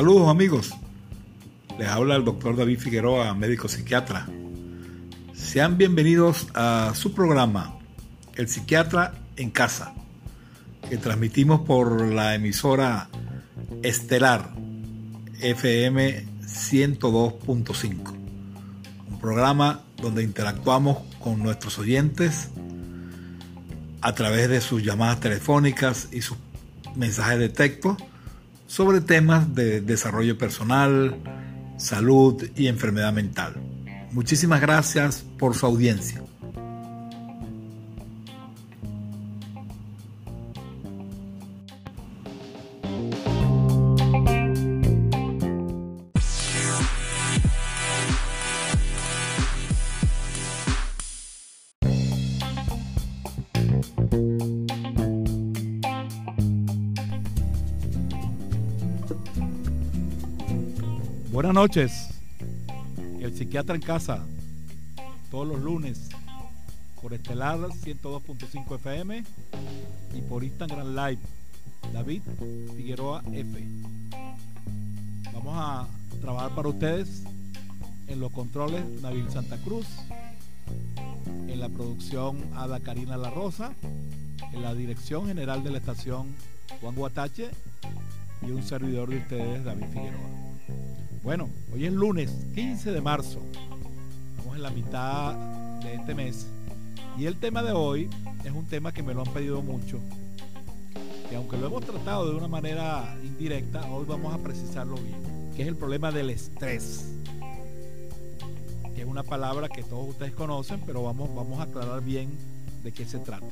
Saludos amigos, les habla el doctor David Figueroa, médico psiquiatra. Sean bienvenidos a su programa, El Psiquiatra en Casa, que transmitimos por la emisora Estelar FM 102.5, un programa donde interactuamos con nuestros oyentes a través de sus llamadas telefónicas y sus mensajes de texto sobre temas de desarrollo personal, salud y enfermedad mental. Muchísimas gracias por su audiencia. Noches. El psiquiatra en casa, todos los lunes, por Estelar 102.5 FM y por Instagram Live, David Figueroa F. Vamos a trabajar para ustedes en los controles Nabil Santa Cruz, en la producción Ada Karina La Rosa, en la dirección general de la estación Juan Guatache y un servidor de ustedes, David Figueroa. Bueno, hoy es lunes 15 de marzo. Estamos en la mitad de este mes. Y el tema de hoy es un tema que me lo han pedido mucho. Que aunque lo hemos tratado de una manera indirecta, hoy vamos a precisarlo bien. Que es el problema del estrés. Que es una palabra que todos ustedes conocen, pero vamos, vamos a aclarar bien de qué se trata.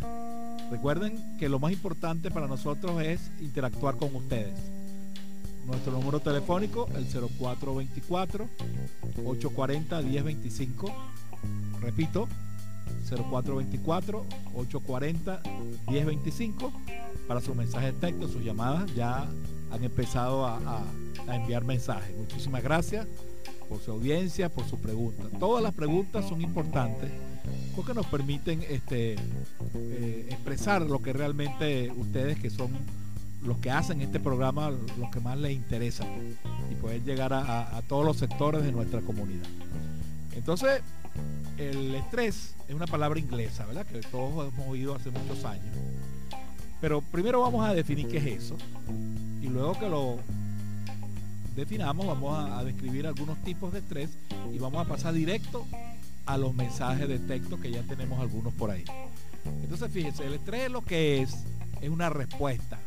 Recuerden que lo más importante para nosotros es interactuar con ustedes nuestro número telefónico, el 0424-840-1025. Repito, 0424-840-1025 para sus mensajes de texto, sus llamadas. Ya han empezado a, a, enviar mensajes. Muchísimas gracias por su audiencia, por sus preguntas. Todas las preguntas son importantes porque nos permiten este, eh, expresar lo que realmente ustedes que son los que hacen este programa los que más les interesa y poder llegar a, todos los sectores de nuestra comunidad. Entonces, el estrés es una palabra inglesa, ¿verdad? Que todos hemos oído hace muchos años. Pero primero vamos a definir qué es eso y luego que lo definamos vamos a, a describir algunos tipos de estrés y vamos a pasar directo a los mensajes de texto que ya tenemos algunos por ahí. Entonces, fíjense, el estrés lo que es es una respuesta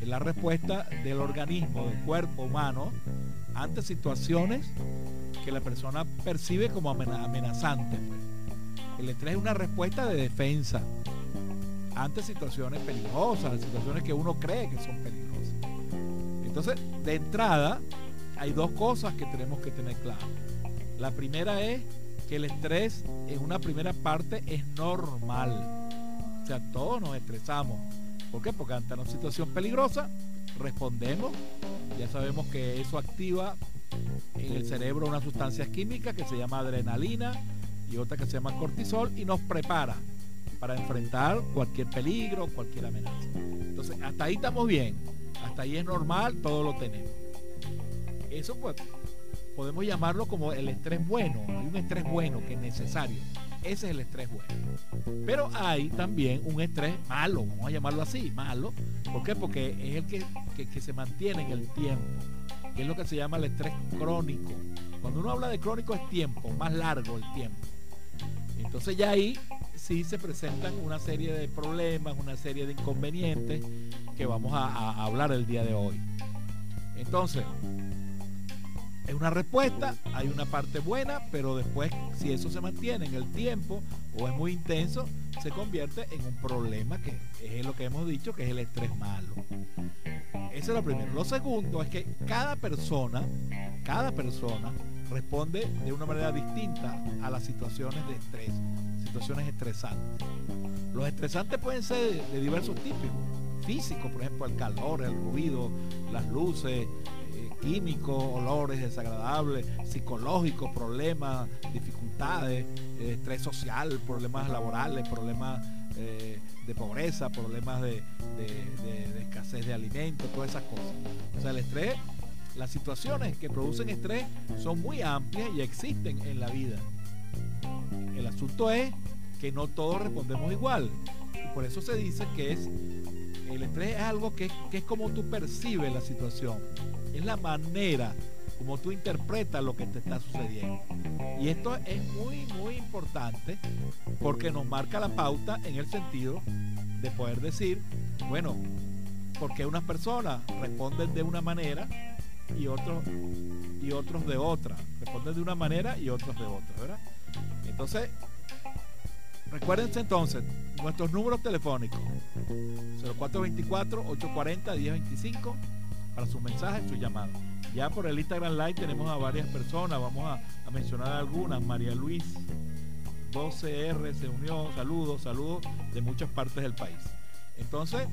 es la respuesta del organismo, del cuerpo humano, ante situaciones que la persona percibe como amenazantes. Pues. El estrés es una respuesta de defensa ante situaciones peligrosas, situaciones que uno cree que son peligrosas. Entonces, de entrada, hay dos cosas que tenemos que tener claro. La primera es que el estrés en una primera parte es normal. O sea, todos nos estresamos ¿Por qué? Porque ante una situación peligrosa respondemos. Ya sabemos que eso activa en el cerebro una sustancia química que se llama adrenalina y otra que se llama cortisol y nos prepara para enfrentar cualquier peligro, cualquier amenaza. Entonces, hasta ahí estamos bien. Hasta ahí es normal, todo lo tenemos. Eso pues podemos llamarlo como el estrés bueno. Hay un estrés bueno que es necesario. Ese es el estrés bueno. Pero hay también un estrés malo, vamos a llamarlo así, malo. ¿Por qué? Porque es el que, que, que se mantiene en el tiempo, que es lo que se llama el estrés crónico. Cuando uno habla de crónico es tiempo, más largo el tiempo. Entonces ya ahí sí se presentan una serie de problemas, una serie de inconvenientes que vamos a, a hablar el día de hoy. Entonces, es una respuesta, hay una parte buena, pero después si eso se mantiene en el tiempo o es muy intenso, se convierte en un problema que es lo que hemos dicho que es el estrés malo. Eso es lo primero. Lo segundo es que cada persona, cada persona responde de una manera distinta a las situaciones de estrés, situaciones estresantes. Los estresantes pueden ser de diversos tipos, físicos, por ejemplo, el calor, el ruido, las luces, químicos, olores desagradables, psicológicos, problemas, dificultades, eh, estrés social, problemas laborales, problemas eh, de pobreza, problemas de, de, escasez de alimentos, todas esas cosas. O sea, el estrés las situaciones que producen estrés son muy amplias y existen en la vida. El asunto es que no todos respondemos igual. Por eso se dice que es el estrés es algo que, que es como tú percibes la situación. Es la manera como tú interpretas lo que te está sucediendo. Y esto es muy, muy importante porque nos marca la pauta en el sentido de poder decir, bueno, porque unas personas responden de una manera y otros y otros de otra. Responden de una manera y otros de otra, ¿verdad? Entonces, recuérdense entonces nuestros números telefónicos 0424-840-1025 para sus mensajes, sus llamadas. Ya por el Instagram Live tenemos a varias personas, vamos a, mencionar algunas. María Luis 12R se unió, saludos, saludos de muchas partes del país. Entonces,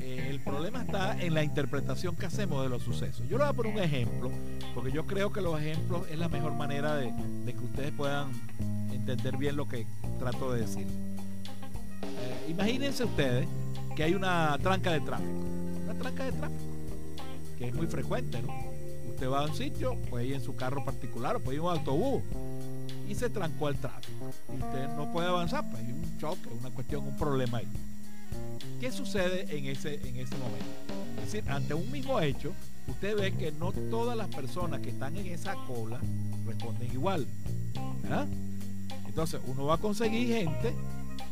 eh, el problema está en la interpretación que hacemos de los sucesos. Yo lo voy a poner un ejemplo, porque yo creo que los ejemplos es la mejor manera de, que ustedes puedan entender bien lo que trato de decir. Eh, imagínense ustedes que hay una tranca de tráfico, una tranca de tráfico, que es muy frecuente, ¿no? Usted va a un sitio, puede ir en su carro particular o puede ir en un autobús y se trancó el tráfico. Y usted no puede avanzar, pues hay un choque, una cuestión, un problema ahí. ¿Qué sucede en ese, en ese momento? Es decir, ante un mismo hecho, usted ve que no todas las personas que están en esa cola responden igual. Entonces, uno va a conseguir gente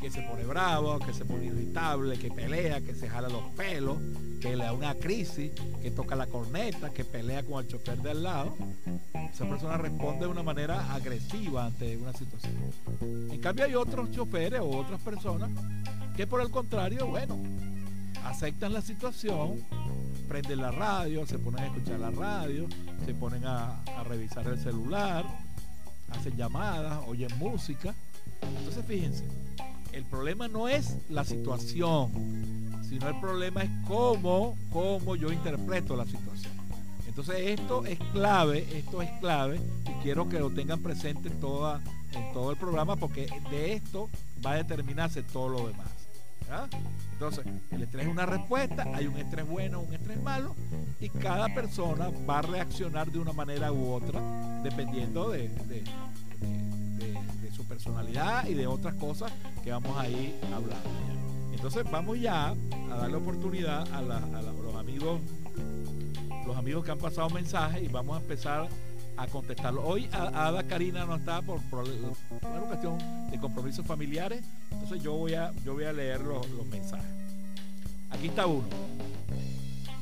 que se pone bravo, que se pone irritable, que pelea, que se jala los pelos, que le da una crisis, que toca la corneta, que pelea con el chofer de al lado. Esa persona responde de una manera agresiva ante una situación. En cambio hay otros choferes o otras personas que por el contrario, bueno, aceptan la situación, prenden la radio, se ponen a escuchar la radio, se ponen a, revisar el celular, hacen llamadas, oyen música. Entonces fíjense, el problema no es la situación, sino el problema es cómo, cómo yo interpreto la situación. Entonces esto es clave, esto es clave y quiero que lo tengan presente en, toda, en todo el programa porque de esto va a determinarse todo lo demás. Entonces, el estrés es una respuesta, hay un estrés bueno, un estrés malo, y cada persona va a reaccionar de una manera u otra, dependiendo de, su personalidad y de otras cosas que vamos a ir hablando. Entonces, vamos ya a darle oportunidad a, los amigos los amigos que han pasado mensajes y vamos a empezar a contestarlo. Hoy Ada Karina no está por, por, una cuestión de compromisos familiares, entonces yo voy a, yo voy a leer los, los mensajes. Aquí está uno.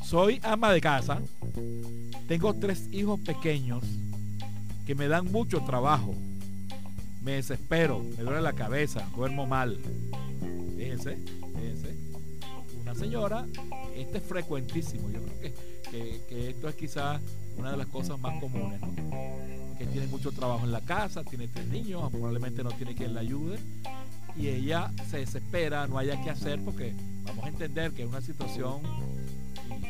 Soy ama de casa, tengo tres hijos pequeños que me dan mucho trabajo. Me desespero, me duele la cabeza, duermo mal. Fíjense, fíjense. Una señora, este es frecuentísimo. Yo creo que, que esto es quizás una de las cosas más comunes, que tiene mucho trabajo en la casa, tiene tres niños, probablemente no tiene quien la ayude y ella se desespera, no haya que hacer porque vamos a entender que es una situación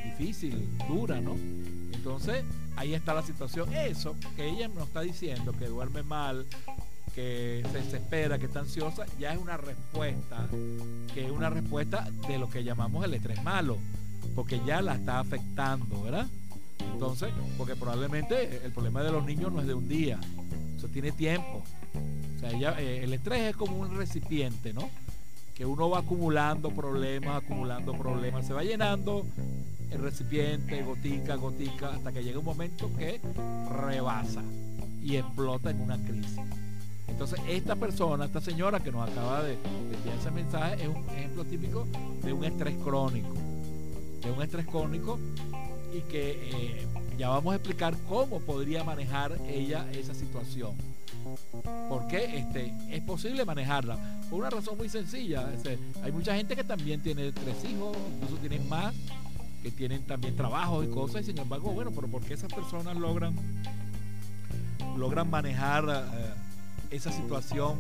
difícil, dura, ¿no? Entonces ahí está la situación. Eso que ella nos está diciendo, que duerme mal, que se desespera, que está ansiosa, ya es una respuesta, que es una respuesta de lo que llamamos el estrés malo, porque ya la está afectando, ¿verdad? Entonces, porque probablemente el problema de los niños no es de un día, eso tiene tiempo. O sea, eh, el estrés es como un recipiente, ¿no? Que uno va acumulando problemas, acumulando problemas, se va llenando el recipiente, gotica, gotica, hasta que llega un momento que rebasa y explota en una crisis. Entonces, esta persona, esta señora que nos acaba de, enviar ese mensaje, es un ejemplo típico de un estrés crónico. De un estrés crónico y que eh, ya vamos a explicar cómo podría manejar ella esa situación. Porque este, es posible manejarla. Por una razón muy sencilla. hay mucha gente que también tiene tres hijos, incluso tienen más, que tienen también trabajo y cosas, y sin embargo, bueno, pero ¿por qué esas personas logran, logran manejar eh, esa situación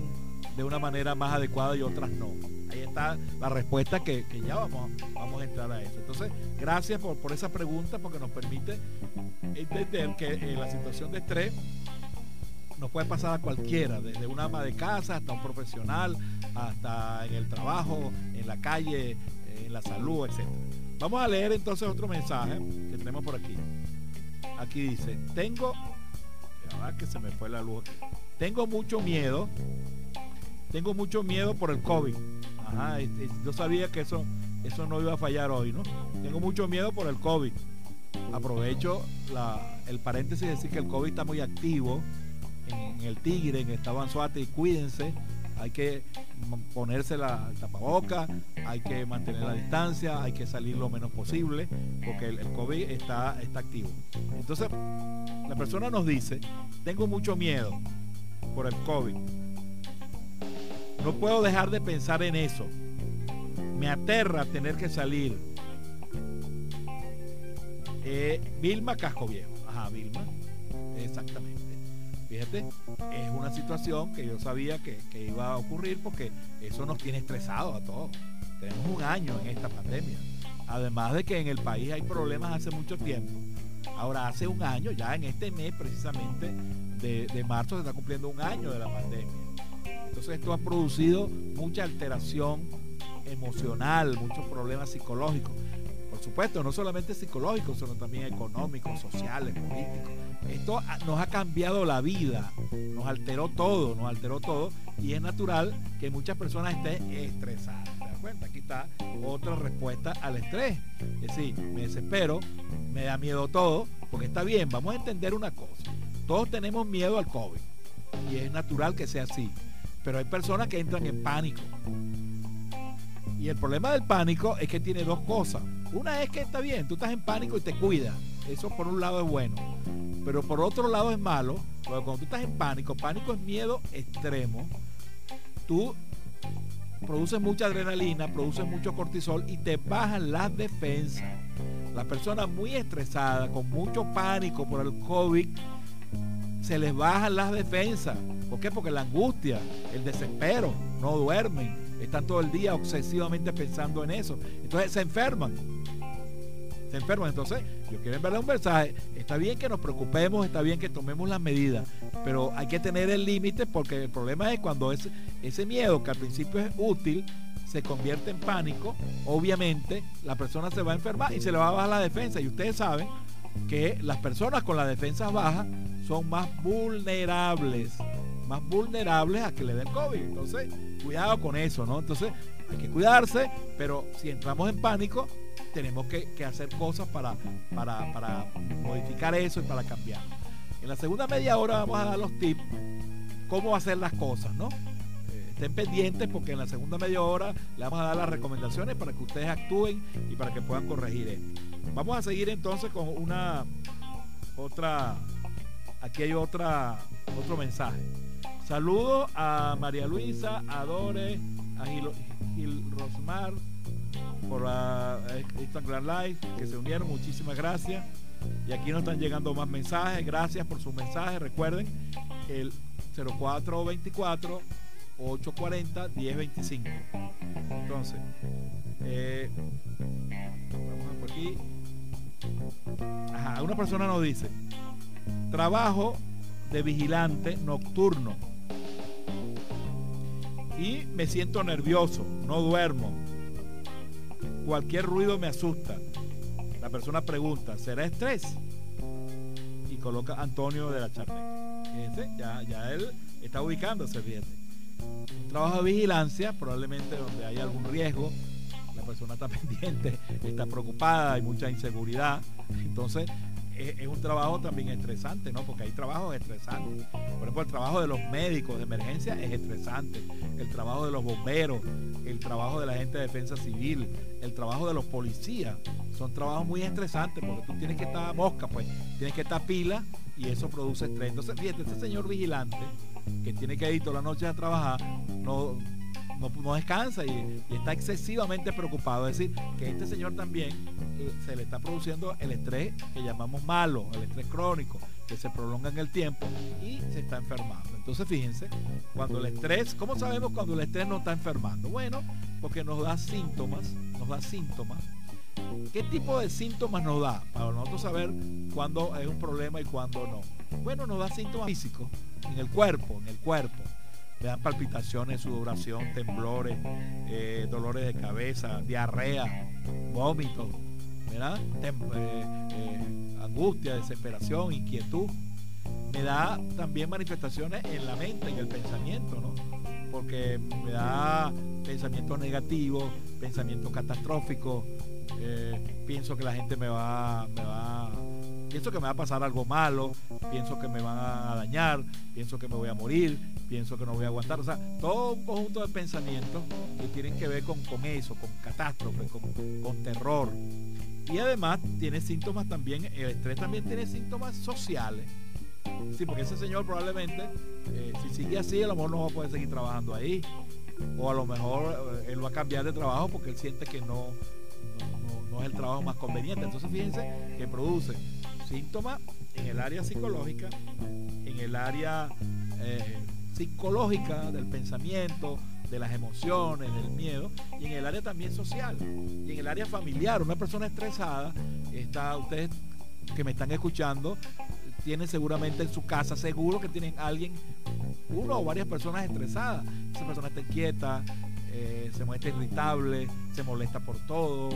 de una manera más adecuada y otras no? Ahí está la respuesta que, ya vamos, vamos a entrar a eso. Entonces, gracias por, por esa pregunta porque nos permite entender que en la situación de estrés nos puede pasar a cualquiera, desde una ama de casa hasta un profesional, hasta en el trabajo, en la calle, en la salud, etc. Vamos a leer entonces otro mensaje que tenemos por aquí. aquí dice, tengo, que se me fue la luz Tengo mucho miedo, tengo mucho miedo por el COVID. Ajá, yo sabía que eso, eso no iba a fallar hoy, ¿no? Tengo mucho miedo por el COVID. Aprovecho el paréntesis de decir que el COVID está muy activo en, el Tigre, en el estado Anzuate, y cuídense hay que ponerse la tapaboca, hay que mantener la distancia, hay que salir lo menos posible, porque el, COVID está, está activo. Entonces, la persona nos dice, tengo mucho miedo por el COVID. No puedo dejar de pensar en eso. Me aterra tener que salir. Eh, Vilma Casco Viejo. Ajá, Vilma. Exactamente. Fíjate, es una situación que yo sabía que, iba a ocurrir porque eso nos tiene estresados a todos. Tenemos un año en esta pandemia. Además de que en el país hay problemas hace mucho tiempo. Ahora, hace un año, ya en este mes precisamente de, de marzo se está cumpliendo un año de la pandemia. Entonces esto ha producido mucha alteración emocional, muchos problemas psicológicos supuesto, no solamente psicológicos, sino también económicos, sociales, políticos. Esto nos ha cambiado la vida, nos alteró todo, nos alteró todo y es natural que muchas personas estén estresadas. ¿Te das cuenta? Aquí está otra respuesta al estrés. Es decir, me desespero, me da miedo todo, porque está bien, vamos a entender una cosa. Todos tenemos miedo al COVID y es natural que sea así, pero hay personas que entran en pánico. Y el problema del pánico es que tiene dos cosas. Una es que está bien, tú estás en pánico y te cuidas. Eso por un lado es bueno. Pero por otro lado es malo, porque cuando tú estás en pánico, pánico es miedo extremo, tú produces mucha adrenalina, produces mucho cortisol y te bajan las defensas. La persona muy estresada, con mucho pánico por el COVID, se les bajan las defensas. ¿Por qué? Porque la angustia, el desespero, no duermen, están todo el día obsesivamente pensando en eso. Entonces se enferman. Se enferman. Entonces, yo quiero enviarle un mensaje. Está bien que nos preocupemos, está bien que tomemos las medidas, pero hay que tener el límite porque el problema es cuando ese, ese miedo que al principio es útil se convierte en pánico, obviamente la persona se va a enfermar y se le va a bajar la defensa. Y ustedes saben que las personas con la defensa baja son más vulnerables más vulnerables a que le den COVID. Entonces, cuidado con eso, ¿no? Entonces, hay que cuidarse, pero si entramos en pánico, tenemos que, hacer cosas para, para, modificar eso y para cambiar. En la segunda media hora vamos a dar los tips, cómo hacer las cosas, ¿no? Eh, estén pendientes porque en la segunda media hora le vamos a dar las recomendaciones para que ustedes actúen y para que puedan corregir esto. Vamos a seguir entonces con una otra, aquí hay otra, otro mensaje. Saludos a María Luisa, a Dore, a Gil, Rosmar por la Instagram Live que se unieron. Muchísimas gracias. Y aquí nos están llegando más mensajes. Gracias por sus mensajes. Recuerden el 0424 840 1025. Entonces, eh, vamos por aquí. Ajá, una persona nos dice: trabajo de vigilante nocturno y me siento nervioso, no duermo. Cualquier ruido me asusta. La persona pregunta, ¿será estrés? Y coloca Antonio de la Charneca. Fíjense, ya, ya él está ubicándose, fíjate. Un trabajo de vigilancia, probablemente donde hay algún riesgo, la persona está pendiente, está preocupada, hay mucha inseguridad. Entonces, es, un trabajo también estresante, ¿no? Porque hay trabajos estresantes. Por ejemplo, el trabajo de los médicos de emergencia es estresante. El trabajo de los bomberos, el trabajo de la gente de defensa civil, el trabajo de los policías. Son trabajos muy estresantes porque tú tienes que estar mosca, pues. Tienes que estar pila y eso produce estrés. Entonces, fíjate, este señor vigilante que tiene que ir todas las noches a trabajar, no no, descansa y, está excesivamente preocupado. Es decir, que este señor también eh, se le está produciendo el estrés que llamamos malo, el estrés crónico, que se prolonga en el tiempo y se está enfermando. Entonces, fíjense, cuando el estrés, ¿cómo sabemos cuando el estrés no está enfermando? Bueno, porque nos da síntomas, nos da síntomas. ¿Qué tipo de síntomas nos da? Para nosotros saber cuándo es un problema y cuándo no. Bueno, nos da síntomas físicos en el cuerpo, en el cuerpo le dan palpitaciones, sudoración, temblores, eh, dolores de cabeza, diarrea, vómitos, ¿verdad? Eh, eh, angustia, desesperación, inquietud. Me da también manifestaciones en la mente, en el pensamiento, ¿no? Porque me da pensamientos negativos, pensamientos catastróficos. Pienso que la gente me va, me va, pienso que me va a pasar algo malo, pienso que me van a dañar, pienso que me voy a morir, pienso que no voy a aguantar. O sea, todo un conjunto de pensamientos que tienen que ver con, eso, con catástrofe, con, terror. Y además tiene síntomas también, el estrés también tiene síntomas sociales. Sí, porque ese señor probablemente, eh, si sigue así, a lo mejor no va a poder seguir trabajando ahí. O a lo mejor eh, él va a cambiar de trabajo porque él siente que no, no, es el trabajo más conveniente. Entonces fíjense que produce síntomas en el área psicológica, en el área eh, psicológica del pensamiento, de las emociones, del miedo, y en el área también social, y en el área familiar. Una persona estresada, está, ustedes que me están escuchando, tienen seguramente en su casa, seguro que tienen alguien, uno o varias personas estresadas. Esa persona está inquieta, eh, se muestra irritable, se molesta por todo,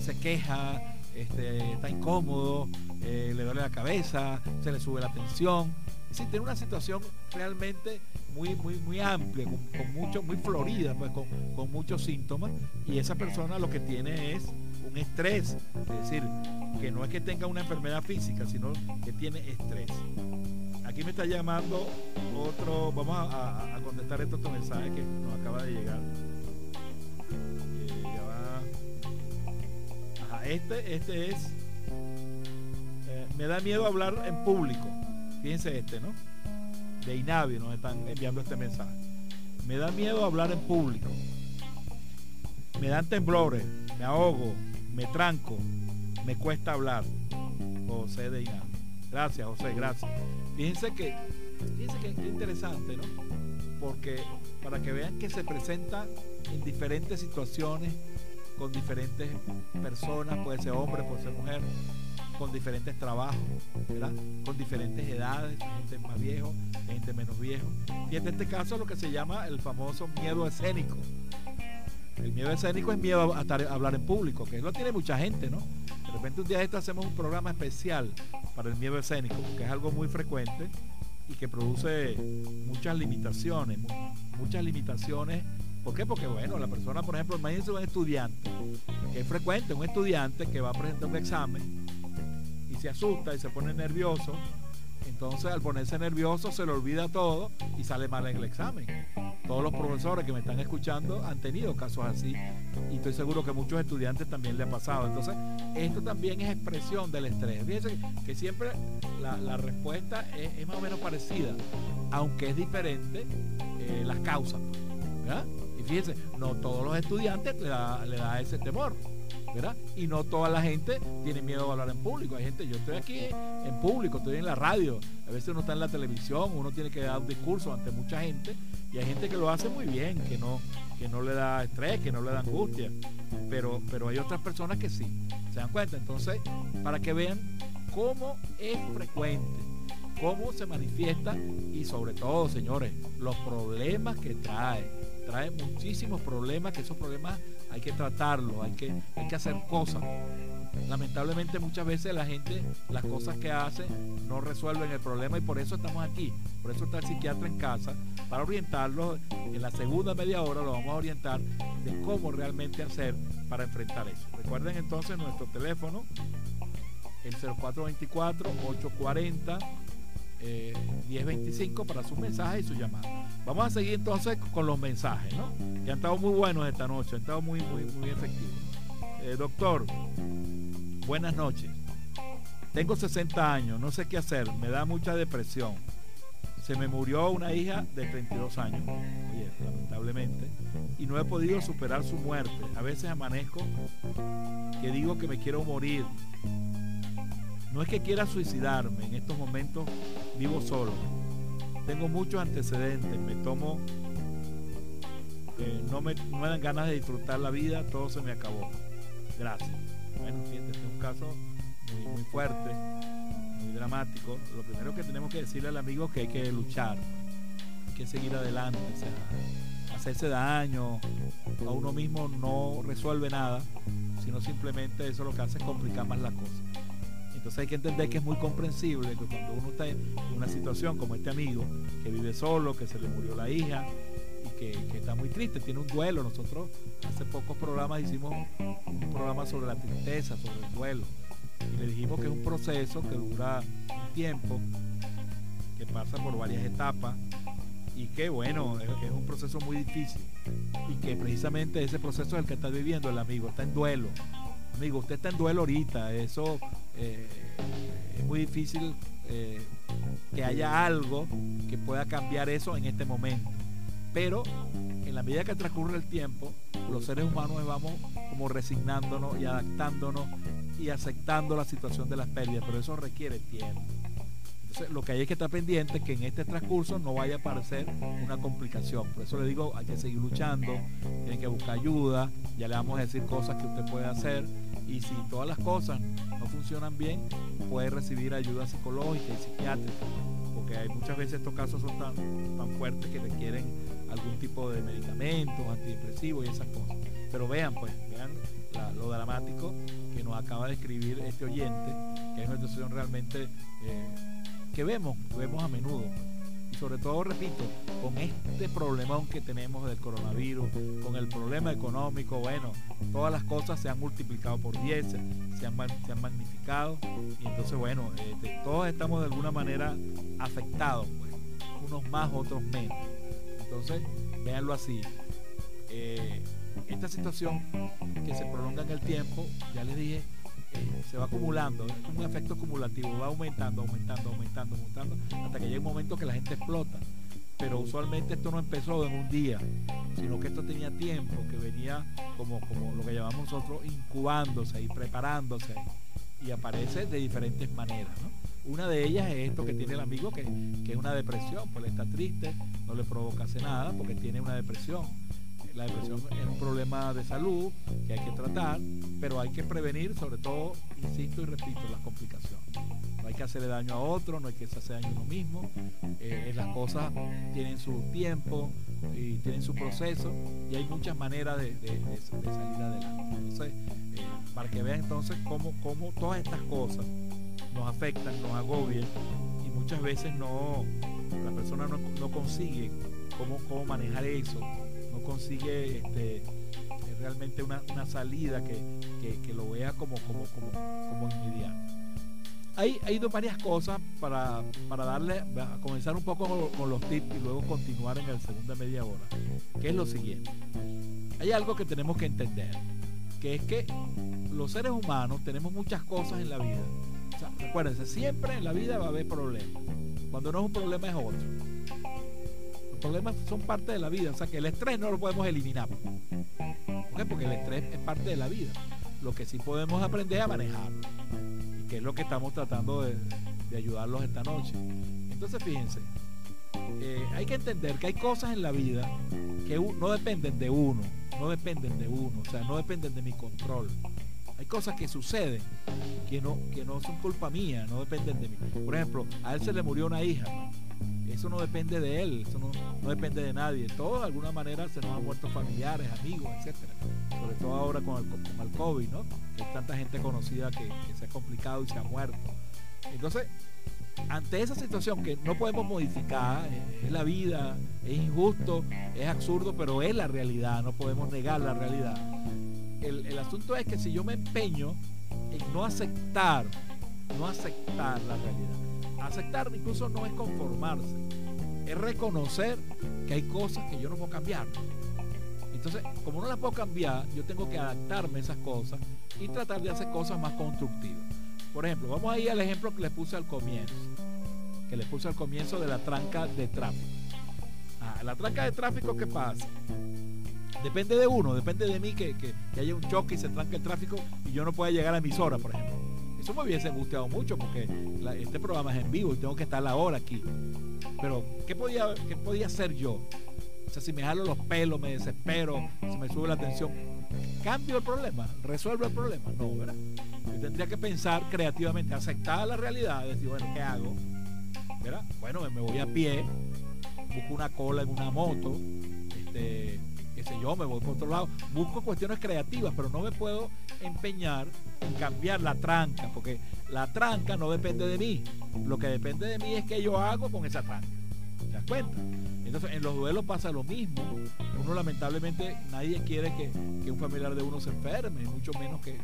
se queja, este, está incómodo, eh, le duele la cabeza, se le sube la tensión. Es decir, tiene una situación realmente muy, muy, muy amplia, con, mucho, muy florida, pues, con, con, muchos síntomas. Y esa persona lo que tiene es un estrés. Es decir, que no es que tenga una enfermedad física, sino que tiene estrés. Aquí me está llamando otro, vamos a, contestar este otro mensaje que nos acaba de llegar. Este, este es, eh, me da miedo hablar en público. Fíjense este, ¿no? De Inavi nos están enviando este mensaje. Me da miedo hablar en público. Me dan temblores, me ahogo, me tranco, me cuesta hablar. José de Inavi. Gracias, José, gracias. Fíjense que, fíjense que, es interesante, ¿no? Porque para que vean que se presenta en diferentes situaciones, con diferentes personas, puede ser hombre, puede ser mujer, con diferentes trabajos, ¿verdad? Con diferentes edades, gente más viejo, gente menos viejo. Y en este caso lo que se llama el famoso miedo escénico. El miedo escénico es miedo a, hablar en público, que lo tiene mucha gente, ¿no? De repente un día de esto hacemos un programa especial para el miedo escénico, que es algo muy frecuente y que produce muchas limitaciones, muchas limitaciones. ¿Por qué? Porque bueno, la persona, por ejemplo, imagínense un estudiante, que es frecuente, un estudiante que va a presentar un examen se asusta y se pone nervioso, entonces al ponerse nervioso se le olvida todo y sale mal en el examen. Todos los profesores que me están escuchando han tenido casos así y estoy seguro que muchos estudiantes también le ha pasado. Entonces, esto también es expresión del estrés. Fíjense que siempre la, respuesta es, más o menos parecida, aunque es diferente eh, las causas. Y fíjense, no todos los estudiantes le da, le da ese temor. ¿verdad? Y no toda la gente tiene miedo a hablar en público. Hay gente, yo estoy aquí en público, estoy en la radio, a veces uno está en la televisión, uno tiene que dar un discurso ante mucha gente y hay gente que lo hace muy bien, que no, que no le da estrés, que no le da angustia, pero, pero hay otras personas que sí. ¿Se dan cuenta? Entonces, para que vean cómo es frecuente, cómo se manifiesta y sobre todo, señores, los problemas que trae. Trae muchísimos problemas, que esos problemas hay que tratarlo, hay que, hay que hacer cosas. Lamentablemente muchas veces la gente, las cosas que hace no resuelven el problema y por eso estamos aquí. Por eso está el psiquiatra en casa, para orientarlo. En la segunda media hora lo vamos a orientar de cómo realmente hacer para enfrentar eso. Recuerden entonces nuestro teléfono, el 0424 840 1025 para sus mensajes y sus llamadas. Vamos a seguir entonces con los mensajes, ¿no? Que han estado muy buenos esta noche, han estado muy, muy, muy efectivos. Eh, doctor, buenas noches. Tengo 60 años, no sé qué hacer, me da mucha depresión. Se me murió una hija de 32 años, lamentablemente, y no he podido superar su muerte. A veces amanezco que digo que me quiero morir, no es que quiera suicidarme, en estos momentos vivo solo. Tengo muchos antecedentes, me tomo, eh, no, me, dan ganas de disfrutar la vida, todo se me acabó. Gracias. Bueno, este es un caso muy, fuerte, muy dramático. Lo primero que tenemos que decirle al amigo es que hay que luchar, hay que seguir adelante. O sea, hacerse daño a uno mismo no resuelve nada, sino simplemente eso lo que hace es complicar más la cosa. Entonces hay que entender que es muy comprensible que cuando uno está en una situación como este amigo, que vive solo, que se le murió la hija y que, está muy triste, tiene un duelo. Nosotros hace pocos programas hicimos un programa sobre la tristeza, sobre el duelo. Y le dijimos que es un proceso que dura un tiempo, que pasa por varias etapas y que bueno, es, un proceso muy difícil y que precisamente ese proceso es el que está viviendo el amigo, está en duelo. Amigo, usted está en duelo ahorita, eso eh, es muy difícil eh, que haya algo que pueda cambiar eso en este momento. Pero en la medida que transcurre el tiempo, los seres humanos vamos como resignándonos y adaptándonos y aceptando la situación de las pérdidas, pero eso requiere tiempo. Lo que hay es que estar pendiente que en este transcurso no vaya a aparecer una complicación. Por eso le digo, hay que seguir luchando, tiene que buscar ayuda, ya le vamos a decir cosas que usted puede hacer y si todas las cosas no funcionan bien, puede recibir ayuda psicológica y psiquiátrica, porque hay muchas veces estos casos son tan, tan fuertes que requieren algún tipo de medicamentos, antidepresivos y esas cosas. Pero vean, pues, vean lo dramático que nos acaba de escribir este oyente, que es una situación realmente eh, que vemos, vemos a menudo. Y sobre todo, repito, con este problemón que tenemos del coronavirus, con el problema económico, bueno, todas las cosas se han multiplicado por 10, se han, se han magnificado. Y entonces, bueno, este, todos estamos de alguna manera afectados, pues, unos más, otros menos. Entonces, véanlo así. Eh, esta situación que se prolonga en el tiempo, ya les dije, eh, se va acumulando, es un efecto acumulativo, va aumentando, aumentando, aumentando, aumentando, hasta que llega un momento que la gente explota. Pero usualmente esto no empezó en un día, sino que esto tenía tiempo, que venía como, como lo que llamamos nosotros incubándose y preparándose y aparece de diferentes maneras. Una de ellas es esto que tiene el amigo, que, que es una depresión, pues él está triste, no le provoca hacer nada porque tiene una depresión la depresión es un problema de salud que hay que tratar, pero hay que prevenir, sobre todo, insisto y repito, las complicaciones. No hay que hacerle daño a otro, no hay que hacerse daño a uno mismo. Eh, las cosas tienen su tiempo y tienen su proceso y hay muchas maneras de, salir adelante. Entonces, eh, para que vean entonces cómo, cómo todas estas cosas nos afectan, nos agobian y muchas veces no, la persona no, no consigue cómo, cómo manejar eso consigue este, realmente una, salida que, lo vea como, como, como, inmediato. Hay, hay varias cosas para, darle, a comenzar un poco con, los tips y luego continuar en el segunda media hora, que es lo siguiente. Hay algo que tenemos que entender, que es que los seres humanos tenemos muchas cosas en la vida. O siempre en la vida va a haber problemas. Cuando no es un problema es otro problemas son parte de la vida. O sea que el estrés no lo podemos eliminar. Porque el estrés es parte de la vida. Lo que sí podemos aprender a manejarlo. Y que es lo que estamos tratando de, ayudarlos esta noche. Entonces fíjense, eh, hay que entender que hay cosas en la vida que no dependen de uno, no dependen de uno, o sea, no dependen de mi control. Hay cosas que suceden que no, que no son culpa mía, no dependen de mí. Por ejemplo, a él se le murió una hija eso no depende de él, eso no, depende de nadie. Todos de alguna manera se nos han muerto familiares, amigos, etcétera. Sobre todo ahora con el, COVID, ¿no? Que hay tanta gente conocida que, se ha complicado y se ha muerto. Entonces, ante esa situación que no podemos modificar, eh, es la vida, es injusto, es absurdo, pero es la realidad, no podemos negar la realidad. El, el asunto es que si yo me empeño en no aceptar, no aceptar la realidad, Aceptar incluso no es conformarse, es reconocer que hay cosas que yo no puedo cambiar. Entonces, como no las puedo cambiar, yo tengo que adaptarme a esas cosas y tratar de hacer cosas más constructivas. Por ejemplo, vamos a ir al ejemplo que les puse al comienzo, que les puse al comienzo de la tranca de tráfico. Ah, la tranca de tráfico, ¿qué pasa? Depende de uno, depende de mí que, que, haya un choque y se tranque el tráfico y yo no pueda llegar a mi hora, por ejemplo. Eso me hubiese gustado mucho porque este programa es en vivo y tengo que estar la hora aquí. Pero, ¿qué podía, qué podía hacer yo? O sea, si me jalo los pelos, me desespero, si me sube la tensión, ¿cambio el problema? ¿Resuelvo el problema? No, ¿verdad? Yo tendría que pensar creativamente, aceptar la realidad, decir, bueno, ¿qué hago? ¿Verdad? Bueno, me voy a pie, busco una cola en una moto, este, qué sé yo, me voy por otro lado. Busco cuestiones creativas, pero no me puedo empeñar en cambiar la tranca, porque la tranca no depende de mí. Lo que depende de mí es qué yo hago con esa tranca. ¿Te das cuenta? Entonces, en los duelos pasa lo mismo. Uno lamentablemente, nadie quiere que, un familiar de uno se enferme, mucho menos que,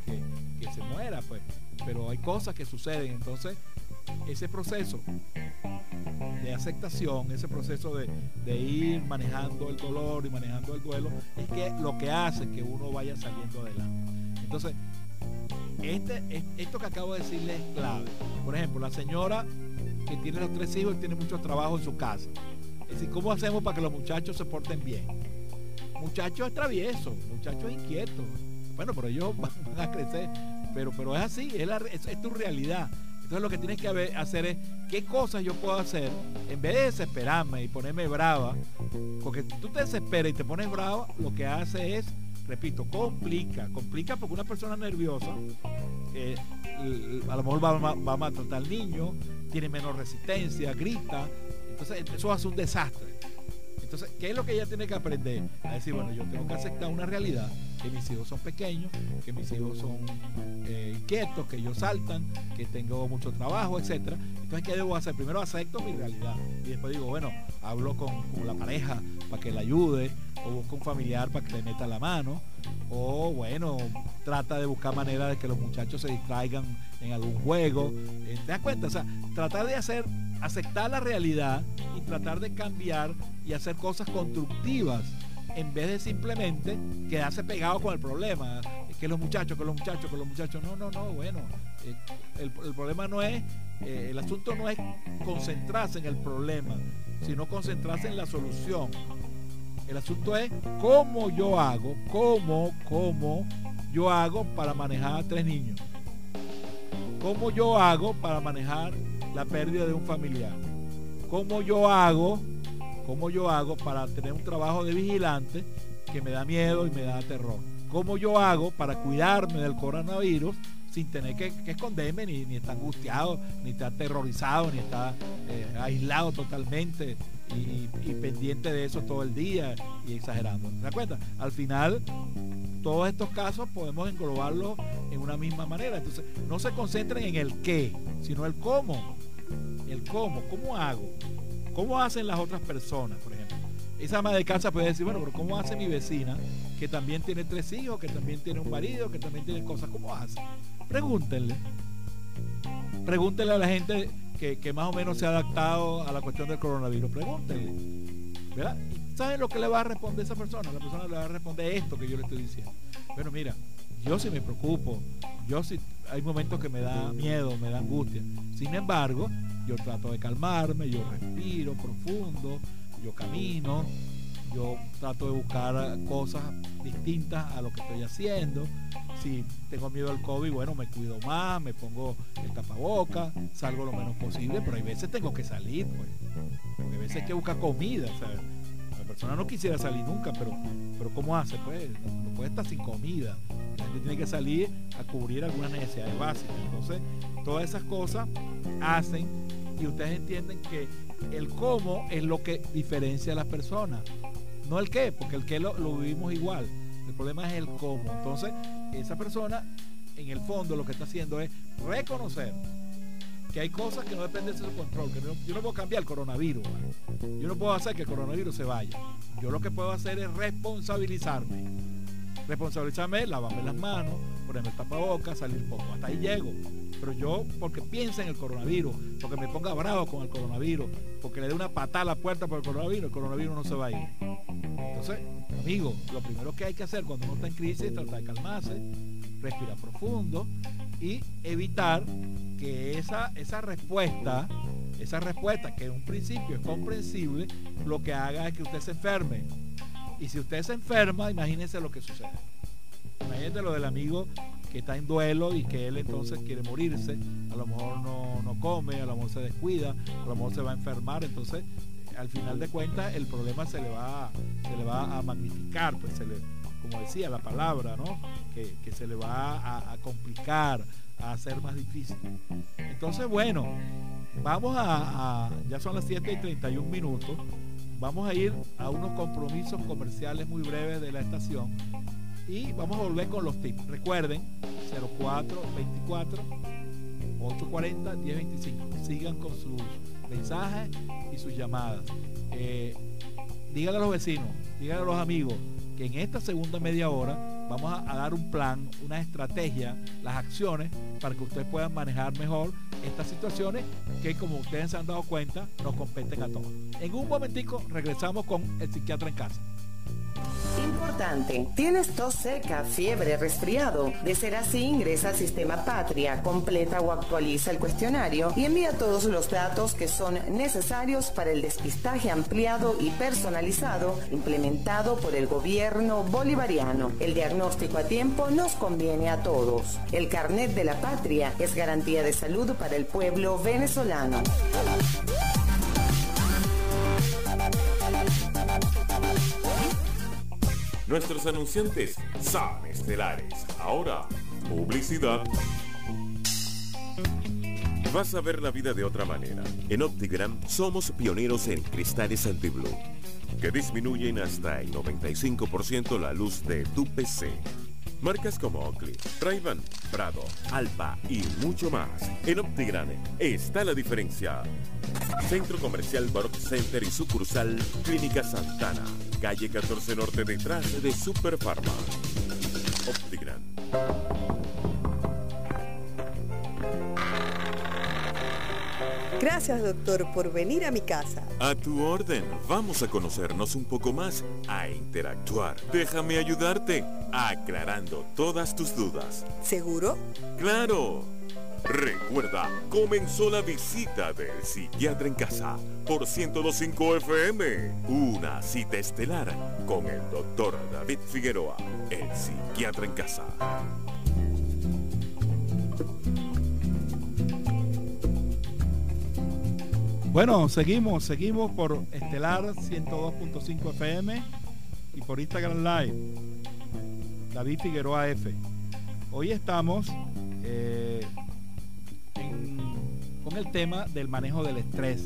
se muera, pues. Pero hay cosas que suceden. Entonces, ese proceso de aceptación, ese proceso de, ir manejando el dolor y manejando el duelo, es que lo que hace que uno vaya saliendo adelante. Entonces, este, esto que acabo de decirle es clave. Por ejemplo, la señora que tiene los tres hijos y tiene mucho trabajo en su casa. Es decir, ¿cómo hacemos para que los muchachos se porten bien? Muchachos traviesos, muchachos inquietos. Bueno, pero ellos van a crecer. Pero, pero es así, es, tu realidad. Entonces lo que tienes que hacer es qué cosas yo puedo hacer en vez de desesperarme y ponerme brava, porque tú te desesperas y te pones brava, lo que hace es, repito, complica, complica porque una persona nerviosa eh, a lo mejor va, va a maltratar al niño, tiene menos resistencia, grita, entonces eso hace un desastre. Entonces, ¿qué es lo que ella tiene que aprender? A decir, bueno, yo tengo que aceptar una realidad, que mis hijos son pequeños, que mis hijos son eh, inquietos, que ellos saltan, que tengo mucho trabajo, etc. Entonces, ¿qué debo hacer? Primero acepto mi realidad y después digo, bueno, hablo con, la pareja para que le ayude, o busco un familiar para que le meta la mano, o bueno, trata de buscar manera de que los muchachos se distraigan en algún juego. Eh, ¿Te das cuenta? O sea, tratar de hacer aceptar la realidad y tratar de cambiar y hacer cosas constructivas en vez de simplemente quedarse pegado con el problema. Que los muchachos, que los muchachos, que los muchachos. No, no, no, bueno. Eh, el, problema no es, eh, el asunto no es concentrarse en el problema, sino concentrarse en la solución. El asunto es cómo yo hago, cómo, cómo yo hago para manejar a tres niños. Cómo yo hago para manejar la pérdida de un familiar. ¿Cómo yo hago, cómo yo hago para tener un trabajo de vigilante que me da miedo y me da terror? ¿Cómo yo hago para cuidarme del coronavirus sin tener que, esconderme, ni, ni, estar angustiado, ni estar aterrorizado, ni estar eh, aislado totalmente y, pendiente de eso todo el día y exagerando. ¿Se cuenta? Al final, todos estos casos podemos englobarlos en una misma manera. Entonces, no se concentren en el qué, sino el cómo el cómo, cómo hago, cómo hacen las otras personas, por ejemplo. Esa ama de casa puede decir, bueno, pero ¿cómo hace mi vecina que también tiene tres hijos, que también tiene un marido, que también tiene cosas? ¿Cómo hace? Pregúntenle. Pregúntenle a la gente que, más o menos se ha adaptado a la cuestión del coronavirus. Pregúntenle. ¿Verdad? ¿Y saben lo que le va a responder esa persona? La persona le va a responder esto que yo le estoy diciendo. Bueno, mira, yo sí me preocupo, yo sí hay momentos que me da miedo, me da angustia. Sin embargo, yo trato de calmarme, yo respiro profundo, yo camino, yo trato de buscar cosas distintas a lo que estoy haciendo. Si tengo miedo al COVID, bueno, me cuido más, me pongo el tapaboca, salgo lo menos posible, pero hay veces tengo que salir, pues. Porque hay veces que buscar comida, La persona no quisiera salir nunca, pero, pero ¿cómo hace? Pues no, puede estar sin comida. La gente tiene que salir a cubrir algunas necesidades básicas. Entonces, todas esas cosas hacen y ustedes entienden que el cómo es lo que diferencia a las personas, no el qué, porque el qué lo, vivimos igual. El problema es el cómo. Entonces, esa persona, en el fondo, lo que está haciendo es reconocer que hay cosas que no dependen de su control, que yo no puedo cambiar el coronavirus, yo no puedo hacer que el coronavirus se vaya. Yo lo que puedo hacer es responsabilizarme. Responsabilizarme, lavarme las manos, ponerme el tapabocas, salir poco. Hasta ahí llego. Pero yo, porque piense en el coronavirus, porque me ponga bravo con el coronavirus, porque le dé una patada a la puerta por el coronavirus, el coronavirus no se va a ir. Entonces, amigo, lo primero que hay que hacer cuando uno está en crisis es tratar de calmarse, respirar profundo y evitar que esa, esa respuesta, esa respuesta que en un principio es comprensible, lo que haga es que usted se enferme. Y si usted se enferma, imagínense lo que sucede. Imagínense lo del amigo que está en duelo y que él entonces quiere morirse, a lo mejor no, no come, a lo mejor se descuida, a lo mejor se va a enfermar, entonces al final de cuentas el problema se le va, se le va a magnificar, pues como decía la palabra, ¿no? Que, se le va a, complicar, a hacer más difícil. Entonces, bueno, vamos a, ya son las 7 y 31 minutos, vamos a ir a unos compromisos comerciales muy breves de la estación y vamos a volver con los tips. Recuerden, 0424 840 1025. Sigan con sus mensajes y sus llamadas. Eh, díganle a los vecinos, díganle a los amigos que en esta segunda media hora vamos a, dar un plan, una estrategia, las acciones para que ustedes puedan manejar mejor estas situaciones que como ustedes se han dado cuenta nos competen a todos. En un momentico regresamos con el psiquiatra en casa. Importante. ¿Tienes tos seca, fiebre, resfriado? De ser así, ingresa al sistema Patria, completa o actualiza el cuestionario y envía todos los datos que son necesarios para el despistaje ampliado y personalizado implementado por el gobierno bolivariano. El diagnóstico a tiempo nos conviene a todos. El carnet de la patria es garantía de salud para el pueblo venezolano. Nuestros anunciantes son estelares. Ahora, publicidad. Vas a ver la vida de otra manera. En Optigram somos pioneros en cristales anti-blue, que disminuyen hasta el 95% la luz de tu PC. Marcas como Oakley, ray Prado, Alpa y mucho más. En Optigram está la diferencia. Centro Comercial Baroque Center y sucursal Clínica Santana. Calle 14 Norte detrás de Super Pharma. Gracias, doctor, por venir a mi casa. A tu orden. Vamos a conocernos un poco más, a interactuar. Déjame ayudarte, aclarando todas tus dudas. ¿Seguro? ¡Claro! Recuerda, comenzó la visita del psiquiatra en casa por 1025 FM. Una cita estelar con el doctor David Figueroa, el psiquiatra en casa. Bueno, seguimos, seguimos por Estelar 102.5 FM y por Instagram Live. David Figueroa F. Hoy estamos eh, con el tema del manejo del estrés.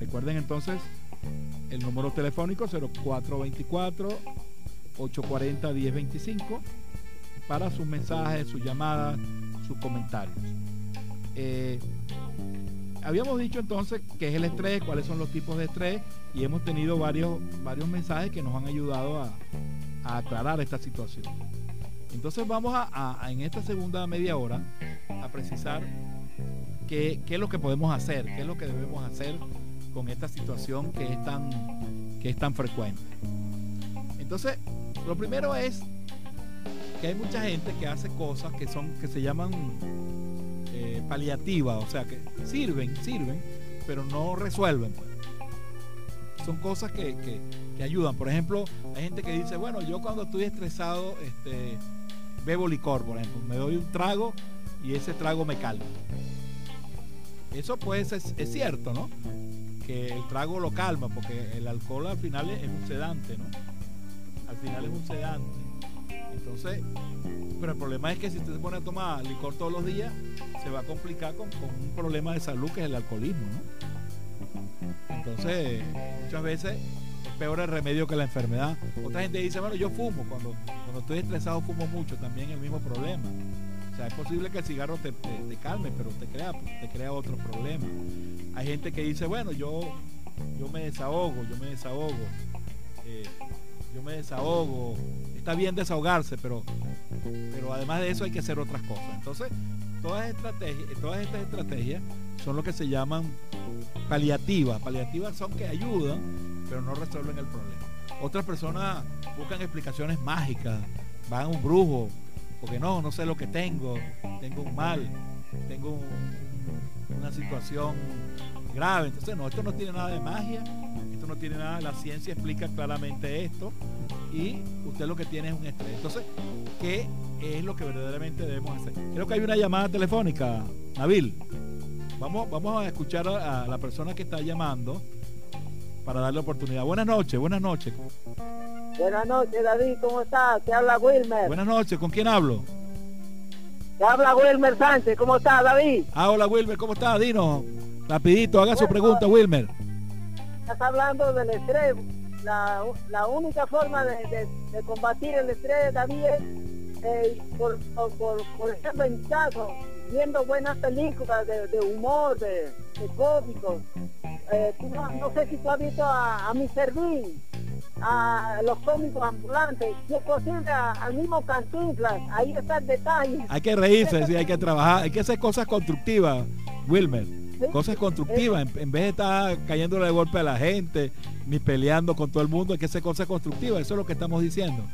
Recuerden entonces el número telefónico 0424 840 1025 para sus mensajes, sus llamadas, sus comentarios. Eh, habíamos dicho entonces qué es el estrés, cuáles son los tipos de estrés y hemos tenido varios, varios mensajes que nos han ayudado a, aclarar esta situación. Entonces vamos a, en esta segunda media hora a precisar qué, es lo que podemos hacer, qué es lo que debemos hacer con esta situación que es tan, que es tan frecuente. Entonces, lo primero es que hay mucha gente que hace cosas que son, que se llaman paliativas, o sea, que sirven, sirven, pero no resuelven. Pues. Son cosas que, que, ayudan. Por ejemplo, hay gente que dice, bueno, yo cuando estoy estresado, este, bebo licor, por ejemplo, me doy un trago y ese trago me calma. Eso pues es, cierto, ¿no? Que el trago lo calma, porque el alcohol al final es, un sedante, ¿no? Al final es un sedante. Entonces, pero el problema es que si usted se pone a tomar licor todos los días, se va a complicar con, un problema de salud que es el alcoholismo, ¿no? Entonces, muchas veces es peor el remedio que la enfermedad. Otra gente dice, bueno, yo fumo, cuando, cuando estoy estresado fumo mucho, también el mismo problema es posible que el cigarro te, calme, pero te crea, te crea otro problema. Hay gente que dice, bueno, yo, yo me desahogo, yo me desahogo, eh, yo me desahogo. Está bien desahogarse, pero, pero además de eso hay que hacer otras cosas. Entonces, todas, estrategias, todas estas estrategias son lo que se llaman paliativas. Paliativas son que ayudan, pero no resuelven el problema. Otras personas buscan explicaciones mágicas, van a un brujo, porque no, no sé lo que tengo, tengo un mal, tengo una situación grave. Entonces, no, esto no tiene nada de magia, no tiene nada, la ciencia explica claramente esto y usted lo que tiene es un estrés. Entonces, ¿qué es lo que verdaderamente debemos hacer? Creo que hay una llamada telefónica, Nabil. Vamos, vamos a escuchar a, a la persona que está llamando para darle oportunidad. Buenas noches, buenas noches. Buenas noches, David, ¿cómo estás? Te habla Wilmer. Buenas noches, ¿con quién hablo? Te habla Wilmer Sánchez, ¿cómo estás, David? Ah, hola Wilmer, ¿cómo estás? Dino, rapidito, haga su pregunta, Wilmer. Estás hablando del estrés. La, única forma de, combatir el estrés, David, es por, por, ejemplo, en viendo buenas películas de, humor, de, cómicos. Eh, no, sé si tú has visto a, a Mr. Bean, a los cómicos ambulantes, si es al mismo Cantinflas, ahí está el detalle. Hay que reírse, sí, hay que trabajar, hay que hacer cosas constructivas, Wilmer. Cosas constructivas, en, en vez de estar cayéndole de golpe a la gente, ni peleando con todo el mundo, hay que hacer cosas constructivas, eso es lo que estamos diciendo.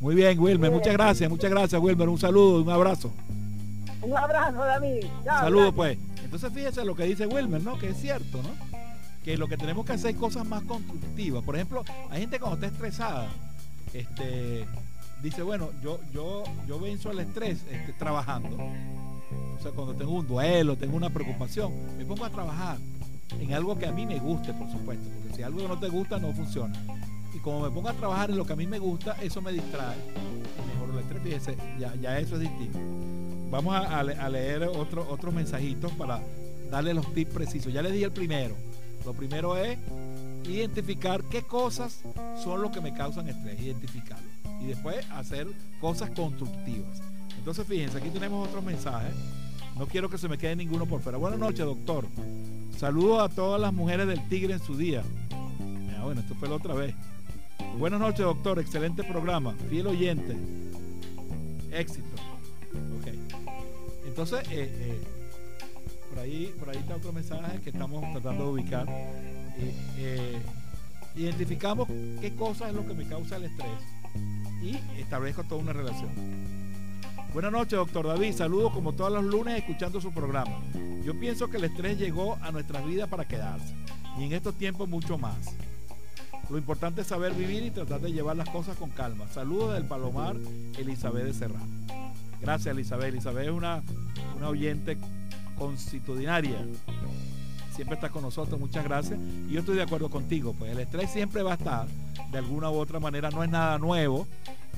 Muy bien, Wilmer, muchas gracias, muchas gracias, Wilmer, un saludo, un abrazo. Un abrazo, David. Saludos pues. Entonces fíjese lo que dice Wilmer, ¿no? Que es cierto, ¿no? Que lo que tenemos que hacer es cosas más constructivas. Por ejemplo, hay gente cuando está estresada, este, dice, bueno, yo, yo, yo venzo el estrés este, trabajando. O sea, cuando tengo un duelo, tengo una preocupación, me pongo a trabajar en algo que a mí me guste, por supuesto, porque si algo no te gusta no funciona. Y como me pongo a trabajar en lo que a mí me gusta, eso me distrae. Mejor el estrés, fíjese, ya, ya eso es distinto. Vamos a, a le- a leer otro- otros mensajitos para darle los tips precisos. Ya les di el primero. Lo primero es identificar qué cosas son lo que me causan estrés, identificarlo. Y después hacer cosas constructivas. Entonces fíjense, aquí tenemos otros mensajes. No quiero que se me quede ninguno por fuera. Buenas noches, doctor. Saludos a todas las mujeres del Tigre en su día. Ah, bueno, esto fue la otra vez. Buenas noches, doctor. Excelente programa. Fiel oyente. Éxito. Ok. Entonces, eh, eh, por ahí, por ahí está otro mensaje que estamos tratando de ubicar. Eh, eh, identificamos qué cosa es lo que me causa el estrés y establezco toda una relación. Buenas noches, doctor David. Saludos como todos los lunes escuchando su programa. Yo pienso que el estrés llegó a nuestras vidas para quedarse y en estos tiempos mucho más. Lo importante es saber vivir y tratar de llevar las cosas con calma. Saludos del Palomar, Elizabeth de Serrano. Gracias, Elizabeth. Elizabeth es una, una oyente constitucionaria. Siempre está con nosotros, muchas gracias. Y yo estoy de acuerdo contigo, pues el estrés siempre va a estar, de alguna u otra manera, no es nada nuevo,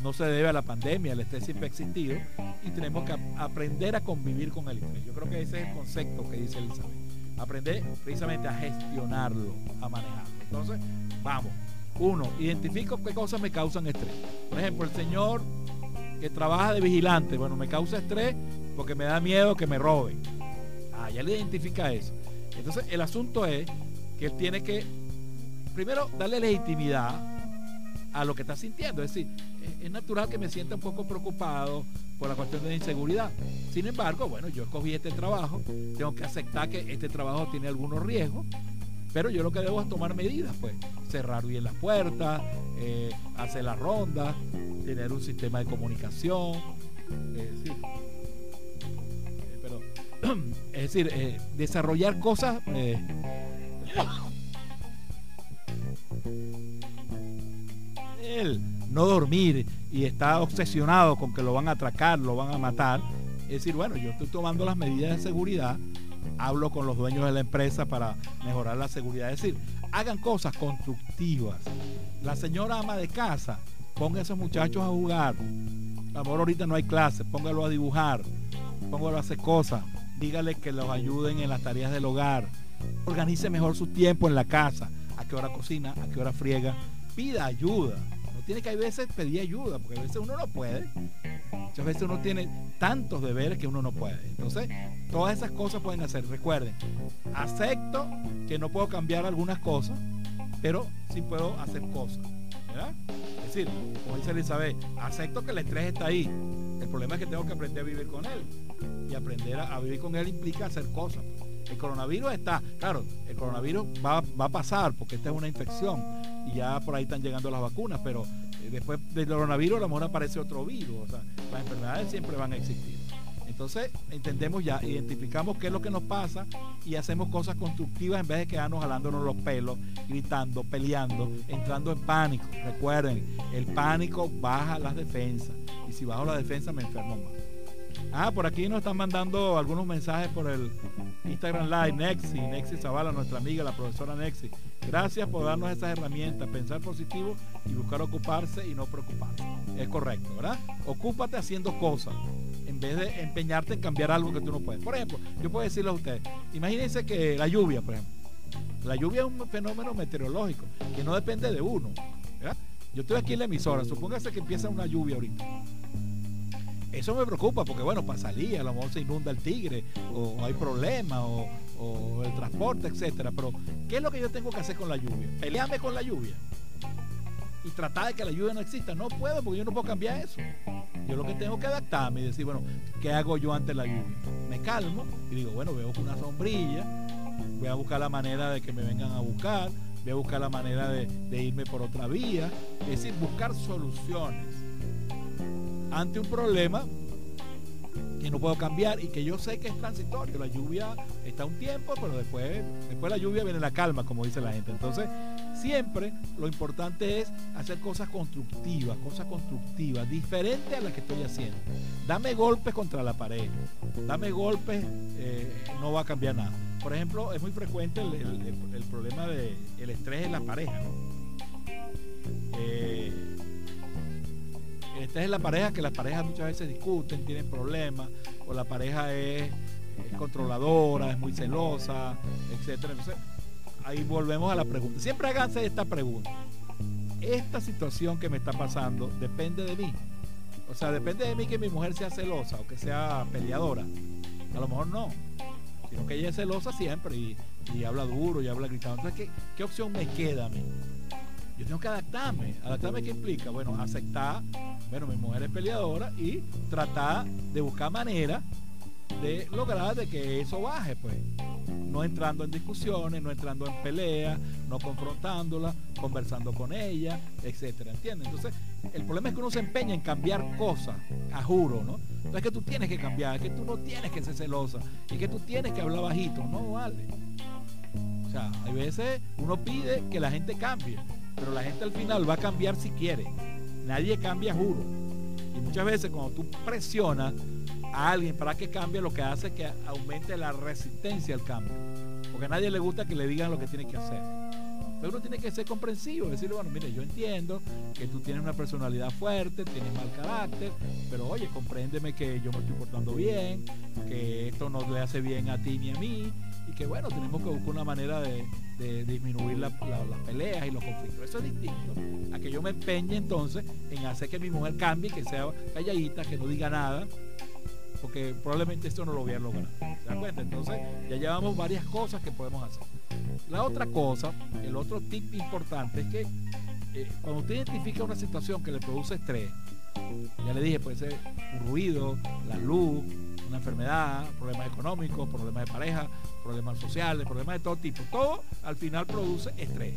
no se debe a la pandemia, el estrés siempre ha existido y tenemos que ap- aprender a convivir con el estrés. Yo creo que ese es el concepto que dice Elizabeth. Aprender precisamente a gestionarlo, a manejarlo. Entonces, vamos. Uno, identifico qué cosas me causan estrés. Por ejemplo, el señor que trabaja de vigilante, bueno, me causa estrés porque me da miedo que me roben. Ah, ya le identifica eso. Entonces, el asunto es que él tiene que, primero, darle legitimidad a lo que está sintiendo. Es decir, es- es natural que me sienta un poco preocupado por la cuestión de la inseguridad. Sin embargo, bueno, yo escogí este trabajo, tengo que aceptar que este trabajo tiene algunos riesgos, pero yo lo que debo es tomar medidas, pues, cerrar bien las puertas, eh, hacer la ronda, tener un sistema de comunicación. Eh, es decir, eh, desarrollar cosas eh, él no dormir y está obsesionado con que lo van a atracar, lo van a matar, es decir, bueno, yo estoy tomando las medidas de seguridad, hablo con los dueños de la empresa para mejorar la seguridad, es decir, hagan cosas constructivas. La señora ama de casa, ponga a esos muchachos a jugar. Amor, ahorita no hay clase, póngalo a dibujar, póngalo a hacer cosas, dígale que los ayuden en las tareas del hogar, organice mejor su tiempo en la casa, a qué hora cocina, a qué hora friega, pida ayuda. No tiene que hay veces pedir ayuda, porque a veces uno no puede. Muchas veces uno tiene tantos deberes que uno no puede. Entonces, todas esas cosas pueden hacer. Recuerden, acepto que no puedo cambiar algunas cosas, pero sí puedo hacer cosas. Es decir, como dice Elizabeth, acepto que el estrés está ahí. El problema es que tengo que aprender a vivir con él. Y aprender a, vivir con él implica hacer cosas. El coronavirus está, claro, el coronavirus va, va a pasar porque esta es una infección y ya por ahí están llegando las vacunas, pero eh, después del coronavirus a lo mejor aparece otro virus. O sea, las enfermedades siempre van a existir. Entonces entendemos ya, identificamos qué es lo que nos pasa y hacemos cosas constructivas en vez de quedarnos jalándonos los pelos, gritando, peleando, entrando en pánico. Recuerden, el pánico baja las defensas y si bajo la defensa me enfermo más. Ah, por aquí nos están mandando algunos mensajes por el Instagram Live, Nexi, Nexi Zavala, nuestra amiga, la profesora Nexi. Gracias por darnos esas herramientas, pensar positivo y buscar ocuparse y no preocuparse. Es correcto, ¿verdad? Ocúpate haciendo cosas en vez de empeñarte en cambiar algo que tú no puedes. Por ejemplo, yo puedo decirle a ustedes, imagínense que la lluvia, por ejemplo, La lluvia es un fenómeno meteorológico que no depende de uno. Yo estoy aquí en la emisora, supóngase que empieza una lluvia ahorita. Eso me preocupa porque, bueno, salir a lo mejor se inunda el tigre o hay problemas o, o el transporte, etcétera. Pero, ¿qué es lo que yo tengo que hacer con la lluvia? Pelearme con la lluvia y tratar de que la lluvia no exista. No puedo porque yo no puedo cambiar eso. Yo lo que tengo que adaptarme y decir, bueno, ¿qué hago yo ante la lluvia? Me calmo y digo, bueno, veo una sombrilla, voy a buscar la manera de que me vengan a buscar, voy a buscar la manera de, de irme por otra vía. Es decir, buscar soluciones ante un problema que no puedo cambiar y que yo sé que es transitorio. La lluvia está un tiempo, pero después, después la lluvia viene la calma, como dice la gente. Entonces, siempre lo importante es hacer cosas constructivas, cosas constructivas, diferentes a las que estoy haciendo. Dame golpes contra la pared, dame golpes, eh, no va a cambiar nada. Por ejemplo, es muy frecuente el, problema del estrés en la pareja. Eh, esta es la pareja que las parejas muchas veces discuten, tienen problemas, o la pareja es, controladora, es muy celosa, etcétera. Entonces, ahí volvemos a la pregunta. Siempre háganse esta pregunta. Esta situación que me está pasando depende de mí. O sea, depende de mí que mi mujer sea celosa o que sea peleadora. A lo mejor no. Sino que ella es celosa siempre y, habla duro y habla gritando. Entonces, ¿qué, ¿qué opción me queda a mí? Yo tengo que adaptarme. ¿Adaptarme qué implica? Bueno, aceptar, bueno, mi mujer es peleadora y tratar de buscar manera de lograr de que eso baje, pues. No entrando en discusiones, no entrando en peleas, no confrontándola, conversando con ella, etcétera, ¿entiendes? Entonces, el problema es que uno se empeña en cambiar cosas, a juro, ¿no? Entonces es que tú tienes que cambiar, es que tú no tienes que ser celosa, y que tú tienes que hablar bajito, no vale. O sea, hay veces uno pide que la gente cambie, pero la gente al final va a cambiar si quiere. Nadie cambia, juro. Y muchas veces cuando tú presionas a alguien para que cambie, lo que hace es que aumente la resistencia al cambio. Porque a nadie le gusta que le digan lo que tiene que hacer. Pero uno tiene que ser comprensivo, decirle, bueno, mire, yo entiendo que tú tienes una personalidad fuerte, tienes mal carácter, pero oye, compréndeme que yo me estoy portando bien, que esto no le hace bien a ti ni a mí, y que bueno, tenemos que buscar una manera de, disminuir las peleas y los conflictos. Eso es distinto a que yo me empeñe entonces en hacer que mi mujer cambie, que sea calladita, que no diga nada, porque probablemente esto no lo voy a lograr. ¿Se dan cuenta? Entonces ya llevamos varias cosas que podemos hacer. La otra cosa, el otro tip importante es que eh, cuando usted identifica una situación que le produce estrés, ya le dije, puede ser un ruido, la luz, una enfermedad, problemas económicos, problemas de pareja, problemas sociales, problemas de todo tipo. Todo al final produce estrés.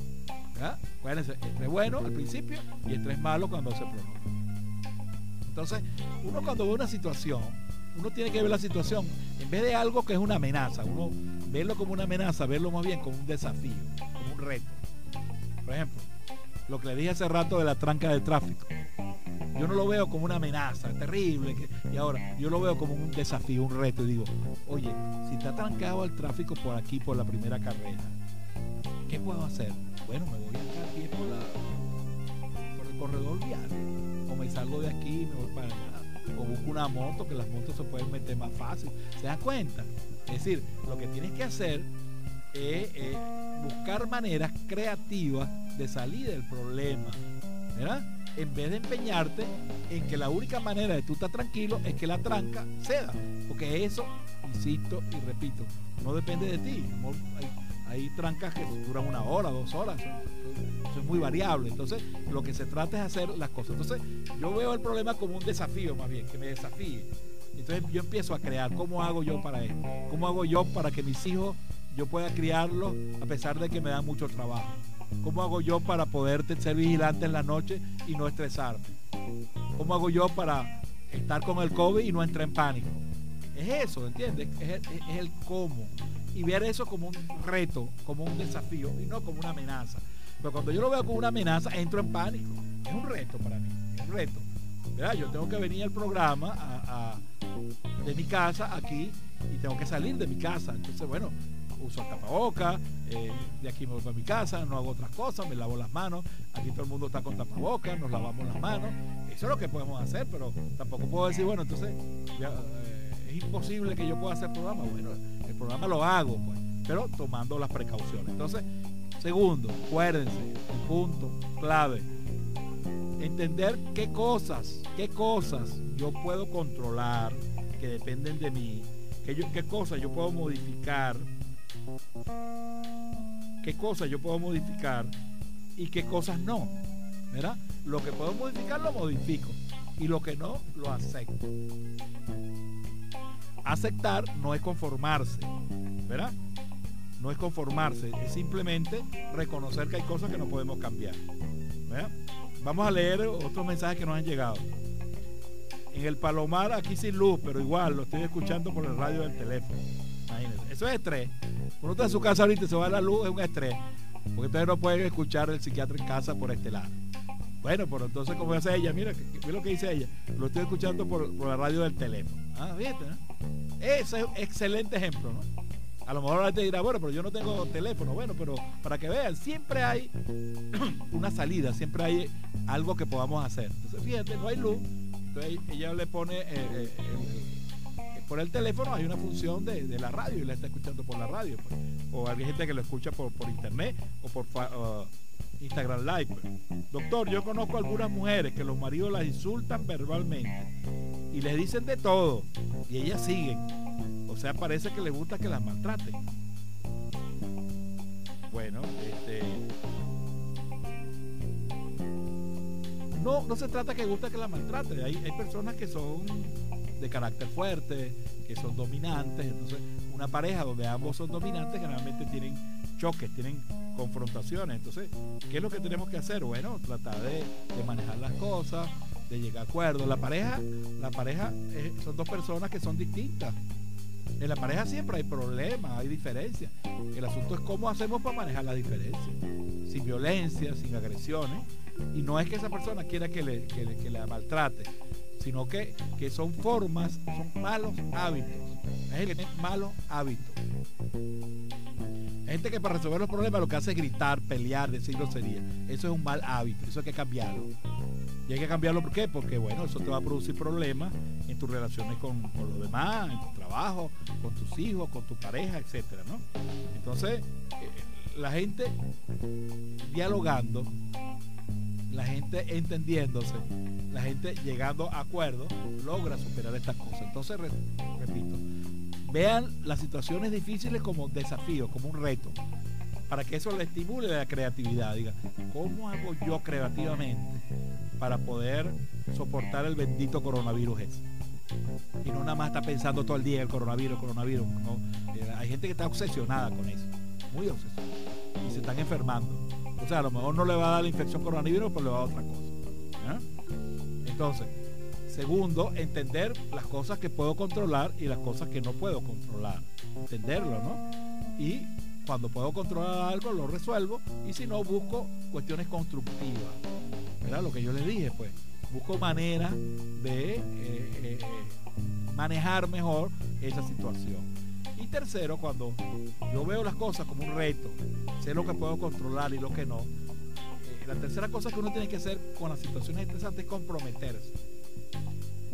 Estrés bueno al principio y estrés malo cuando se prolonga. Entonces, uno cuando ve una situación, uno tiene que ver la situación, en vez de algo que es una amenaza, uno verlo como una amenaza, verlo más bien como un desafío, como un reto. Por ejemplo, lo que le dije hace rato de la tranca del tráfico. Yo no lo veo como una amenaza terrible. y ahora yo lo veo como un desafío, un reto. Y digo, oye, si está trancado el tráfico por aquí, por la primera carrera, ¿qué puedo hacer? Bueno, me voy a aquí por, por el corredor vial. O me salgo de aquí, me voy para allá. O busco una moto, que las motos se pueden meter más fácil. ¿Se da cuenta? Es decir, lo que tienes que hacer es buscar maneras creativas de salir del problema. ¿Verdad? En vez de empeñarte en que la única manera de tú estar tranquilo es que la tranca ceda. Porque eso, insisto y repito, no depende de ti. Hay, trancas que duran una hora, dos horas. Eso, es muy variable. Entonces, lo que se trata es hacer las cosas. Entonces, yo veo el problema como un desafío más bien, que me desafíe. Entonces yo empiezo a crear, ¿cómo hago yo para esto? ¿Cómo hago yo para que mis hijos yo pueda criarlos a pesar de que me dan mucho trabajo? ¿Cómo hago yo para poder ser vigilante en la noche y no estresarme? ¿Cómo hago yo para estar con el COVID y no entrar en pánico? Es eso, ¿entiendes? Es, el cómo. Y ver eso como un reto, como un desafío y no como una amenaza. Pero cuando yo lo veo como una amenaza, entro en pánico. Es un reto para mí, es un reto. Yo tengo que venir al programa de mi casa aquí y tengo que salir de mi casa. Entonces, bueno, uso el tapaboca, eh, de aquí me voy para mi casa, no hago otras cosas, me lavo las manos, aquí todo el mundo está con tapabocas, nos lavamos las manos, eso es lo que podemos hacer, pero tampoco puedo decir, bueno, entonces eh, es imposible que yo pueda hacer programa, bueno, el programa lo hago, pues. pero tomando las precauciones. Entonces, segundo, acuérdense, punto clave, entender qué cosas, qué cosas yo puedo controlar que dependen de mí, qué cosas yo puedo modificar, qué cosas yo puedo modificar y qué cosas no. ¿verdad? Lo que puedo modificar lo modifico y lo que no lo acepto. Aceptar no es conformarse, ¿verdad? No es conformarse, es simplemente reconocer que hay cosas que no podemos cambiar. Vamos a leer otros mensajes que nos han llegado. En el Palomar, aquí sin luz, pero igual lo estoy escuchando por el radio del teléfono. Eso es estrés. Cuando está en su casa ahorita se va la luz, es un estrés. Porque ustedes no pueden escuchar el psiquiatra en casa por este lado. Bueno, pero entonces, como hace ella, mira, mira lo que dice ella. Lo estoy escuchando por, la radio del teléfono. Ah, fíjate, Ese es un excelente ejemplo, ¿no? A lo mejor la gente dirá, bueno, pero yo no tengo teléfono. Bueno, pero para que vean, siempre hay una salida, siempre hay algo que podamos hacer. Entonces, fíjate, no hay luz. Entonces ella le pone eh, eh, por el teléfono, hay una función de, la radio y la está escuchando por la radio. Pues. O hay gente que lo escucha por, internet o por Instagram Live. Pues. Doctor, yo conozco algunas mujeres que los maridos las insultan verbalmente y les dicen de todo y ellas siguen. O sea, parece que les gusta que las maltraten. Bueno, este. No, no se trata que gusta que las maltraten. Hay, hay personas que son de carácter fuerte, que son dominantes. Entonces, una pareja donde ambos son dominantes generalmente tienen choques, tienen confrontaciones. Entonces, ¿qué es lo que tenemos que hacer? Bueno, tratar de, manejar las cosas, de llegar a acuerdos. La pareja, la pareja son dos personas que son distintas. En la pareja siempre hay problemas, hay diferencias. El asunto es cómo hacemos para manejar las diferencias. Sin violencia, sin agresiones. Y no es que esa persona quiera que le, que la maltrate, sino que, que son formas, son malos hábitos. Hay gente que tiene malos hábitos. Hay gente que para resolver los problemas lo que hace es gritar, pelear, decir grosería. Eso es un mal hábito, eso hay que cambiarlo. Y hay que cambiarlo ¿por? Porque bueno, eso te va a producir problemas en tus relaciones con, los demás, en tu trabajo, con tus hijos, con tu pareja, etcétera, ¿no? Entonces, eh, la gente dialogando, la gente entendiéndose, la gente llegando a acuerdos, logra superar estas cosas. Entonces, repito, vean las situaciones difíciles como desafíos, como un reto, para que eso le estimule la creatividad. Diga, ¿cómo hago yo creativamente para poder soportar el bendito coronavirus? Y no nada más está pensando todo el día el coronavirus, coronavirus. Eh, hay gente que está obsesionada con eso, muy obsesionada, y se están enfermando. O sea, a lo mejor no le va a dar la infección coronavirus, pero le va a dar otra cosa. Entonces, segundo, entender las cosas que puedo controlar y las cosas que no puedo controlar. Entenderlo, ¿no? Y cuando puedo controlar algo, lo resuelvo. Y si no, busco cuestiones constructivas. ¿Verdad? Lo que yo les dije, pues. Busco maneras de eh, eh, manejar mejor esa situación. Tercero, cuando yo veo las cosas como un reto, sé lo que puedo controlar y lo que no, la tercera cosa que uno tiene que hacer con las situaciones estresantes es comprometerse.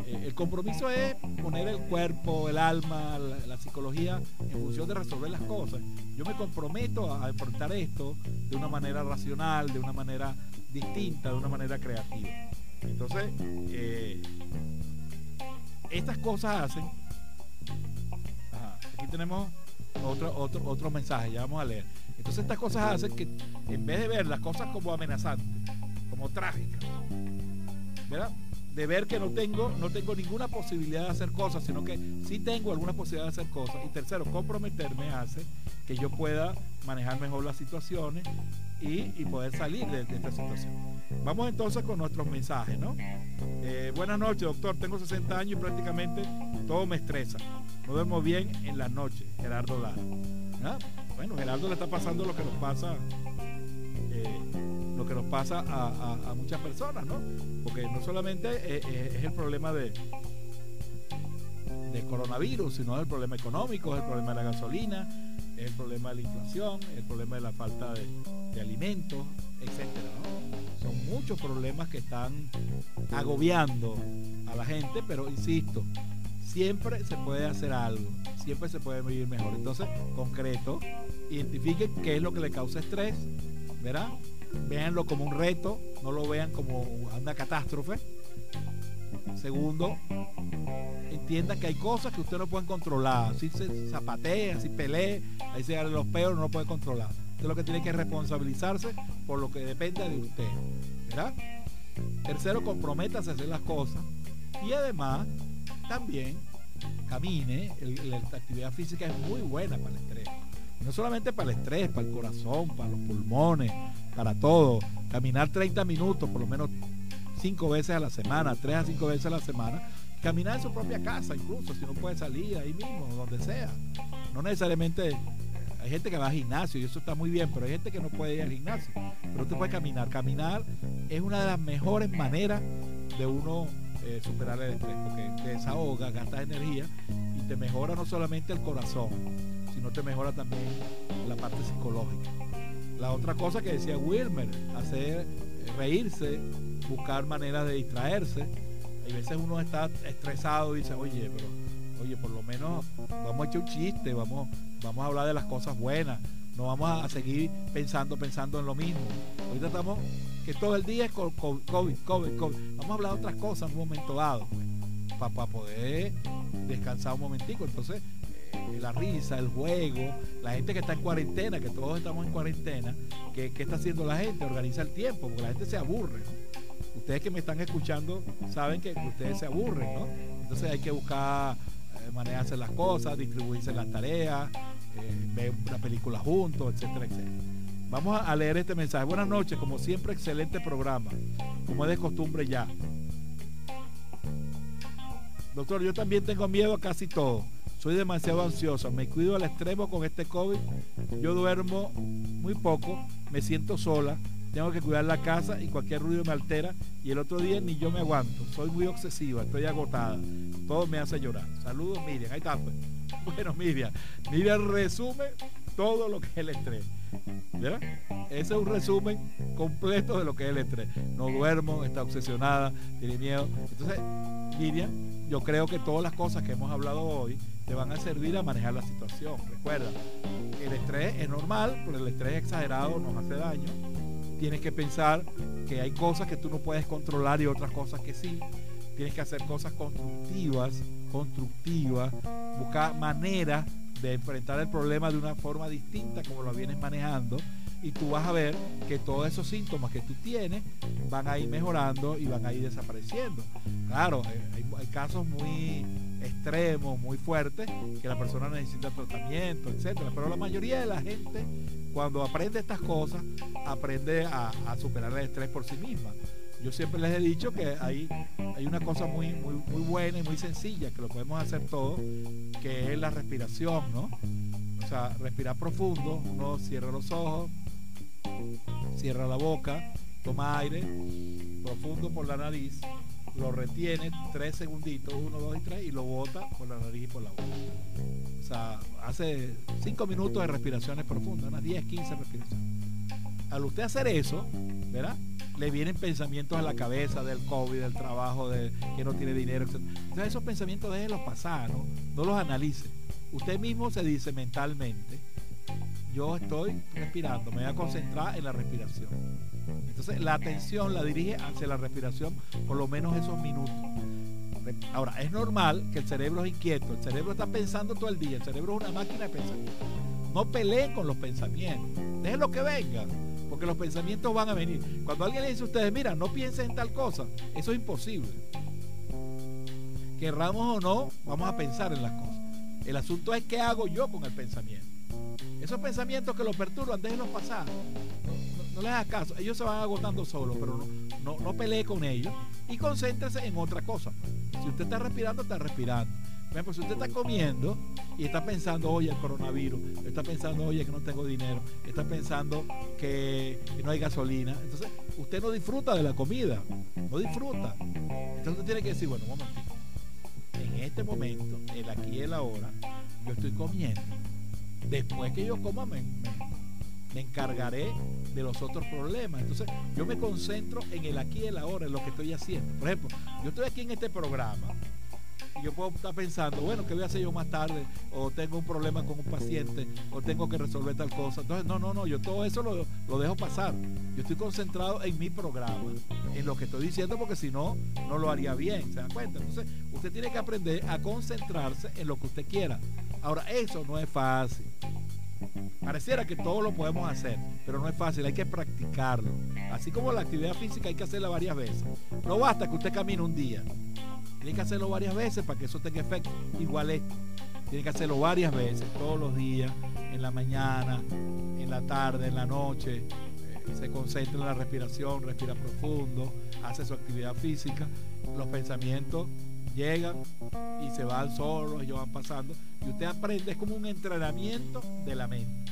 Eh, el compromiso es poner el cuerpo, el alma, la, psicología en función de resolver las cosas. Yo me comprometo a, enfrentar esto de una manera racional, de una manera distinta, de una manera creativa. Entonces, eh, estas cosas hacen. Aquí tenemos otro, otro, otro mensaje, ya vamos a leer. Entonces estas cosas hacen que en vez de ver las cosas como amenazantes, como trágicas, ¿verdad? De ver que no tengo, no tengo ninguna posibilidad de hacer cosas, sino que sí tengo alguna posibilidad de hacer cosas. Y tercero, comprometerme hace que yo pueda manejar mejor las situaciones y, poder salir de, esta situación. Vamos entonces con nuestros mensajes, ¿no? Eh, buenas noches, doctor. Tengo 60 años y prácticamente todo me estresa. No duermo bien en la noche, Gerardo Lara. Bueno, Gerardo le está pasando lo que nos pasa, eh, lo que nos pasa a, muchas personas, ¿no? Porque no solamente eh, es, el problema de, de coronavirus, sino el problema económico, es el problema de la gasolina, es el problema de la inflación, el problema de la falta de, alimentos, etcétera, Son muchos problemas que están agobiando a la gente, pero insisto, siempre se puede hacer algo, siempre se puede vivir mejor. Entonces, concreto, identifiquen qué es lo que le causa estrés, ¿verdad? Véanlo como un reto, no lo vean como una catástrofe. Segundo, entienda que hay cosas que usted no puede controlar. Si se zapatea, si pelea, ahí se dan los peos, no lo puede controlar. Usted lo que tiene que responsabilizarse por lo que dependa de usted. ¿Verdad? Tercero, comprométase a hacer las cosas. Y además, también camine. la actividad física es muy buena para el estrés. No solamente para el estrés, para el corazón, para los pulmones, para todo. Caminar 30 minutos, por lo menos 5 veces a la semana, 3 a 5 veces a la semana. Caminar en su propia casa, incluso, si no puede salir ahí mismo, donde sea. No necesariamente hay gente que va al gimnasio y eso está muy bien, pero hay gente que no puede ir al gimnasio. Pero usted puede caminar. Caminar es una de las mejores maneras de uno eh, superar el estrés, porque te desahoga, gastas energía y te mejora no solamente el corazón, sino te mejora también la parte psicológica. La otra cosa que decía Wilmer, hacer reírse, buscar maneras de distraerse. Hay veces uno está estresado y dice, oye, pero oye, por lo menos vamos a echar un chiste, vamos, vamos a hablar de las cosas buenas, no vamos a seguir pensando, pensando en lo mismo. Ahorita estamos, que todo el día es COVID, COVID, COVID. Vamos a hablar de otras cosas en un momento dado, pues, para poder descansar un momentico. Entonces, eh, la risa, el juego, la gente que está en cuarentena, que todos estamos en cuarentena, ¿qué, está haciendo la gente? Organiza el tiempo, porque la gente se aburre. Ustedes que me están escuchando saben que ustedes se aburren, ¿no? Entonces hay que buscar eh, manejarse las cosas, distribuirse las tareas, eh, ver una película juntos, etcétera, etcétera. Vamos a leer este mensaje. Buenas noches, como siempre, excelente programa, como es de costumbre ya. Doctor, yo también tengo miedo a casi todo. Soy demasiado ansioso, me cuido al extremo con este COVID. Yo duermo muy poco, me siento sola, tengo que cuidar la casa y cualquier ruido me altera y el otro día ni yo me aguanto. Soy muy obsesiva, estoy agotada. Todo me hace llorar. Saludos Miriam, ahí está pues. Bueno Miriam, Miriam resume todo lo que es el estrés. ¿verdad? Ese es un resumen completo de lo que es el estrés. No duermo, está obsesionada, tiene miedo. Entonces, Miriam, yo creo que todas las cosas que hemos hablado hoy te van a servir a manejar la situación. Recuerda, el estrés es normal, pero el estrés exagerado nos hace daño tienes que pensar que hay cosas que tú no puedes controlar y otras cosas que sí. Tienes que hacer cosas constructivas, constructivas, buscar maneras de enfrentar el problema de una forma distinta como lo vienes manejando y tú vas a ver que todos esos síntomas que tú tienes van a ir mejorando y van a ir desapareciendo. Claro, eh, hay, hay casos muy extremos, muy fuertes, que la persona necesita tratamiento, etcétera. Pero la mayoría de la gente, cuando aprende estas cosas, aprende a, superar el estrés por sí misma. Yo siempre les he dicho que hay, hay una cosa muy, muy, muy buena y muy sencilla, que lo podemos hacer todos, que es la respiración, ¿no? O sea, respirar profundo, uno cierra los ojos, cierra la boca, toma aire profundo por la nariz lo retiene tres segunditos, uno, dos y tres, y lo bota por la nariz y por la boca. O sea, hace cinco minutos de respiraciones profundas, unas 10, 15 respiraciones. Al usted hacer eso, ¿verdad? Le vienen pensamientos a la cabeza del COVID, del trabajo, de que no tiene dinero, etc. Entonces esos pensamientos déjenlos pasar, ¿no? No los analice. Usted mismo se dice mentalmente, yo estoy respirando, me voy a concentrar en la respiración. Entonces la atención la dirige hacia la respiración por lo menos esos minutos. Ahora, es normal que el cerebro es inquieto, el cerebro está pensando todo el día, el cerebro es una máquina de pensamiento. No peleen con los pensamientos, dejen lo que venga, porque los pensamientos van a venir. Cuando alguien le dice a ustedes, mira, no piensen en tal cosa, eso es imposible. Querramos o no, vamos a pensar en las cosas. El asunto es qué hago yo con el pensamiento. Esos pensamientos que los perturban, déjenlos pasar. No, les haga caso. Ellos se van agotando solos, pero no, no, pelee con ellos y concéntrese en otra cosa. Si usted está respirando, está respirando. Por ejemplo, si usted está comiendo y está pensando, oye, el coronavirus, está pensando, oye, que no tengo dinero, está pensando que, no hay gasolina, entonces usted no disfruta de la comida, no disfruta. Entonces usted tiene que decir, bueno, un momentito, en este momento, el aquí y el ahora, yo estoy comiendo Después que yo coma, me, encargaré de los otros problemas. Entonces, yo me concentro en el aquí y el ahora, en lo que estoy haciendo. Por ejemplo, yo estoy aquí en este programa yo puedo estar pensando, bueno, ¿qué voy a hacer yo más tarde? O tengo un problema con un paciente, o tengo que resolver tal cosa. Entonces, no, no, no, yo todo eso lo, lo dejo pasar. Yo estoy concentrado en mi programa, en lo que estoy diciendo, porque si no, no lo haría bien, ¿se da cuenta? Entonces, usted tiene que aprender a concentrarse en lo que usted quiera. Ahora, eso no es fácil. Pareciera que todo lo podemos hacer, pero no es fácil, hay que practicarlo. Así como la actividad física hay que hacerla varias veces. No basta que usted camine un día. Tiene que hacerlo varias veces para que eso tenga efecto. Igual esto. Tiene que hacerlo varias veces, todos los días, en la mañana, en la tarde, en la noche. Eh, se concentra en la respiración, respira profundo, hace su actividad física. Los pensamientos llegan y se van solos, ellos van pasando. Y usted aprende, es como un entrenamiento de la mente.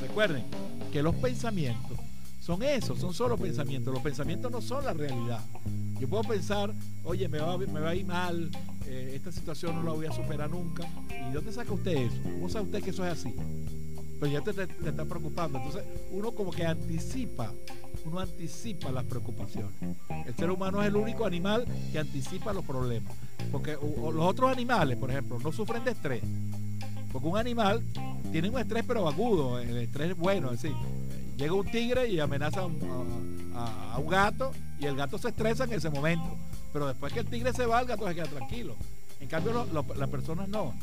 Recuerden que los pensamientos son eso, son solo pensamientos. Los pensamientos no son la realidad. Yo puedo pensar, oye, me va, me va a ir mal, eh, esta situación no la voy a superar nunca. ¿Y dónde saca usted eso? ¿Cómo sabe usted que eso es así? Pero ya te, te está preocupando. Entonces uno como que anticipa uno anticipa las preocupaciones. El ser humano es el único animal que anticipa los problemas. Porque los otros animales, por ejemplo, no sufren de estrés. Porque un animal tiene un estrés pero agudo, el estrés es bueno, es decir, llega un tigre y amenaza a un, gato y el gato se estresa en ese momento. Pero después que el tigre se va, el gato se queda tranquilo. En cambio, las personas no.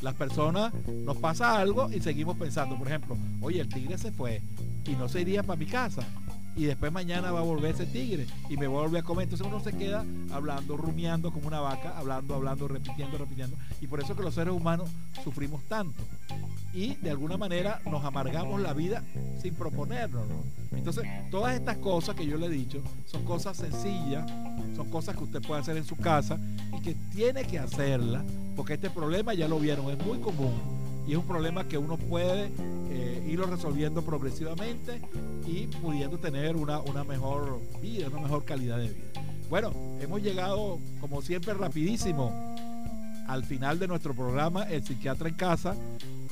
Las personas nos pasa algo y seguimos pensando, por ejemplo, oye, el tigre se fue y no se iría para mi casa y después mañana va a volver ese tigre y me vuelve a comer. Entonces uno se queda hablando, rumiando como una vaca, hablando, hablando, repitiendo, repitiendo. Y por eso que los seres humanos sufrimos tanto. Y de alguna manera nos amargamos la vida sin proponernos. Entonces, todas estas cosas que yo le he dicho son cosas sencillas, son cosas que usted puede hacer en su casa y que tiene que hacerlas, porque este problema ya lo vieron, es muy común y es un problema que uno puede eh, irlo resolviendo progresivamente y pudiendo tener una, una mejor vida, una mejor calidad de vida. Bueno, hemos llegado como siempre rapidísimo al final de nuestro programa El Psiquiatra en Casa.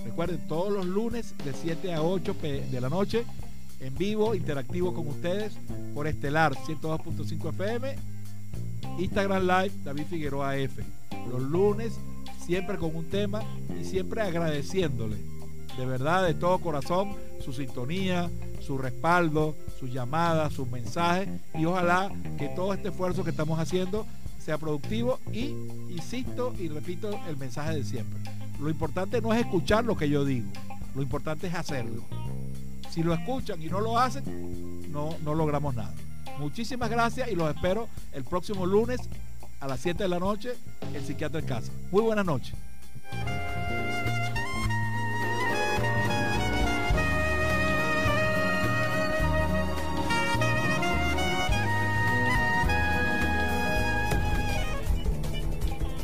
Recuerden, todos los lunes de 7 a 8 de la noche, en vivo, interactivo con ustedes por Estelar 102.5 FM, Instagram Live, David Figueroa F. Los lunes siempre con un tema y siempre agradeciéndole de verdad, de todo corazón, su sintonía, su respaldo, sus llamadas, sus mensajes y ojalá que todo este esfuerzo que estamos haciendo sea productivo y insisto y repito el mensaje de siempre. Lo importante no es escuchar lo que yo digo, lo importante es hacerlo. Si lo escuchan y no lo hacen, no, no logramos nada. Muchísimas gracias y los espero el próximo lunes a las 7 de la noche, el psiquiatra en casa. Muy buenas noches.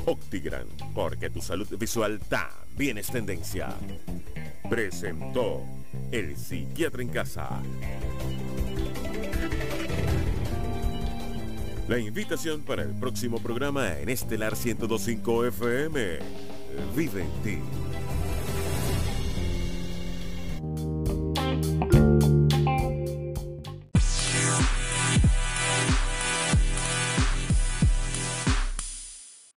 Optigran, porque tu salud visual también es tendencia. Presentó El Psiquiatra en Casa. La invitación para el próximo programa en Estelar 1025 FM. Vive en ti.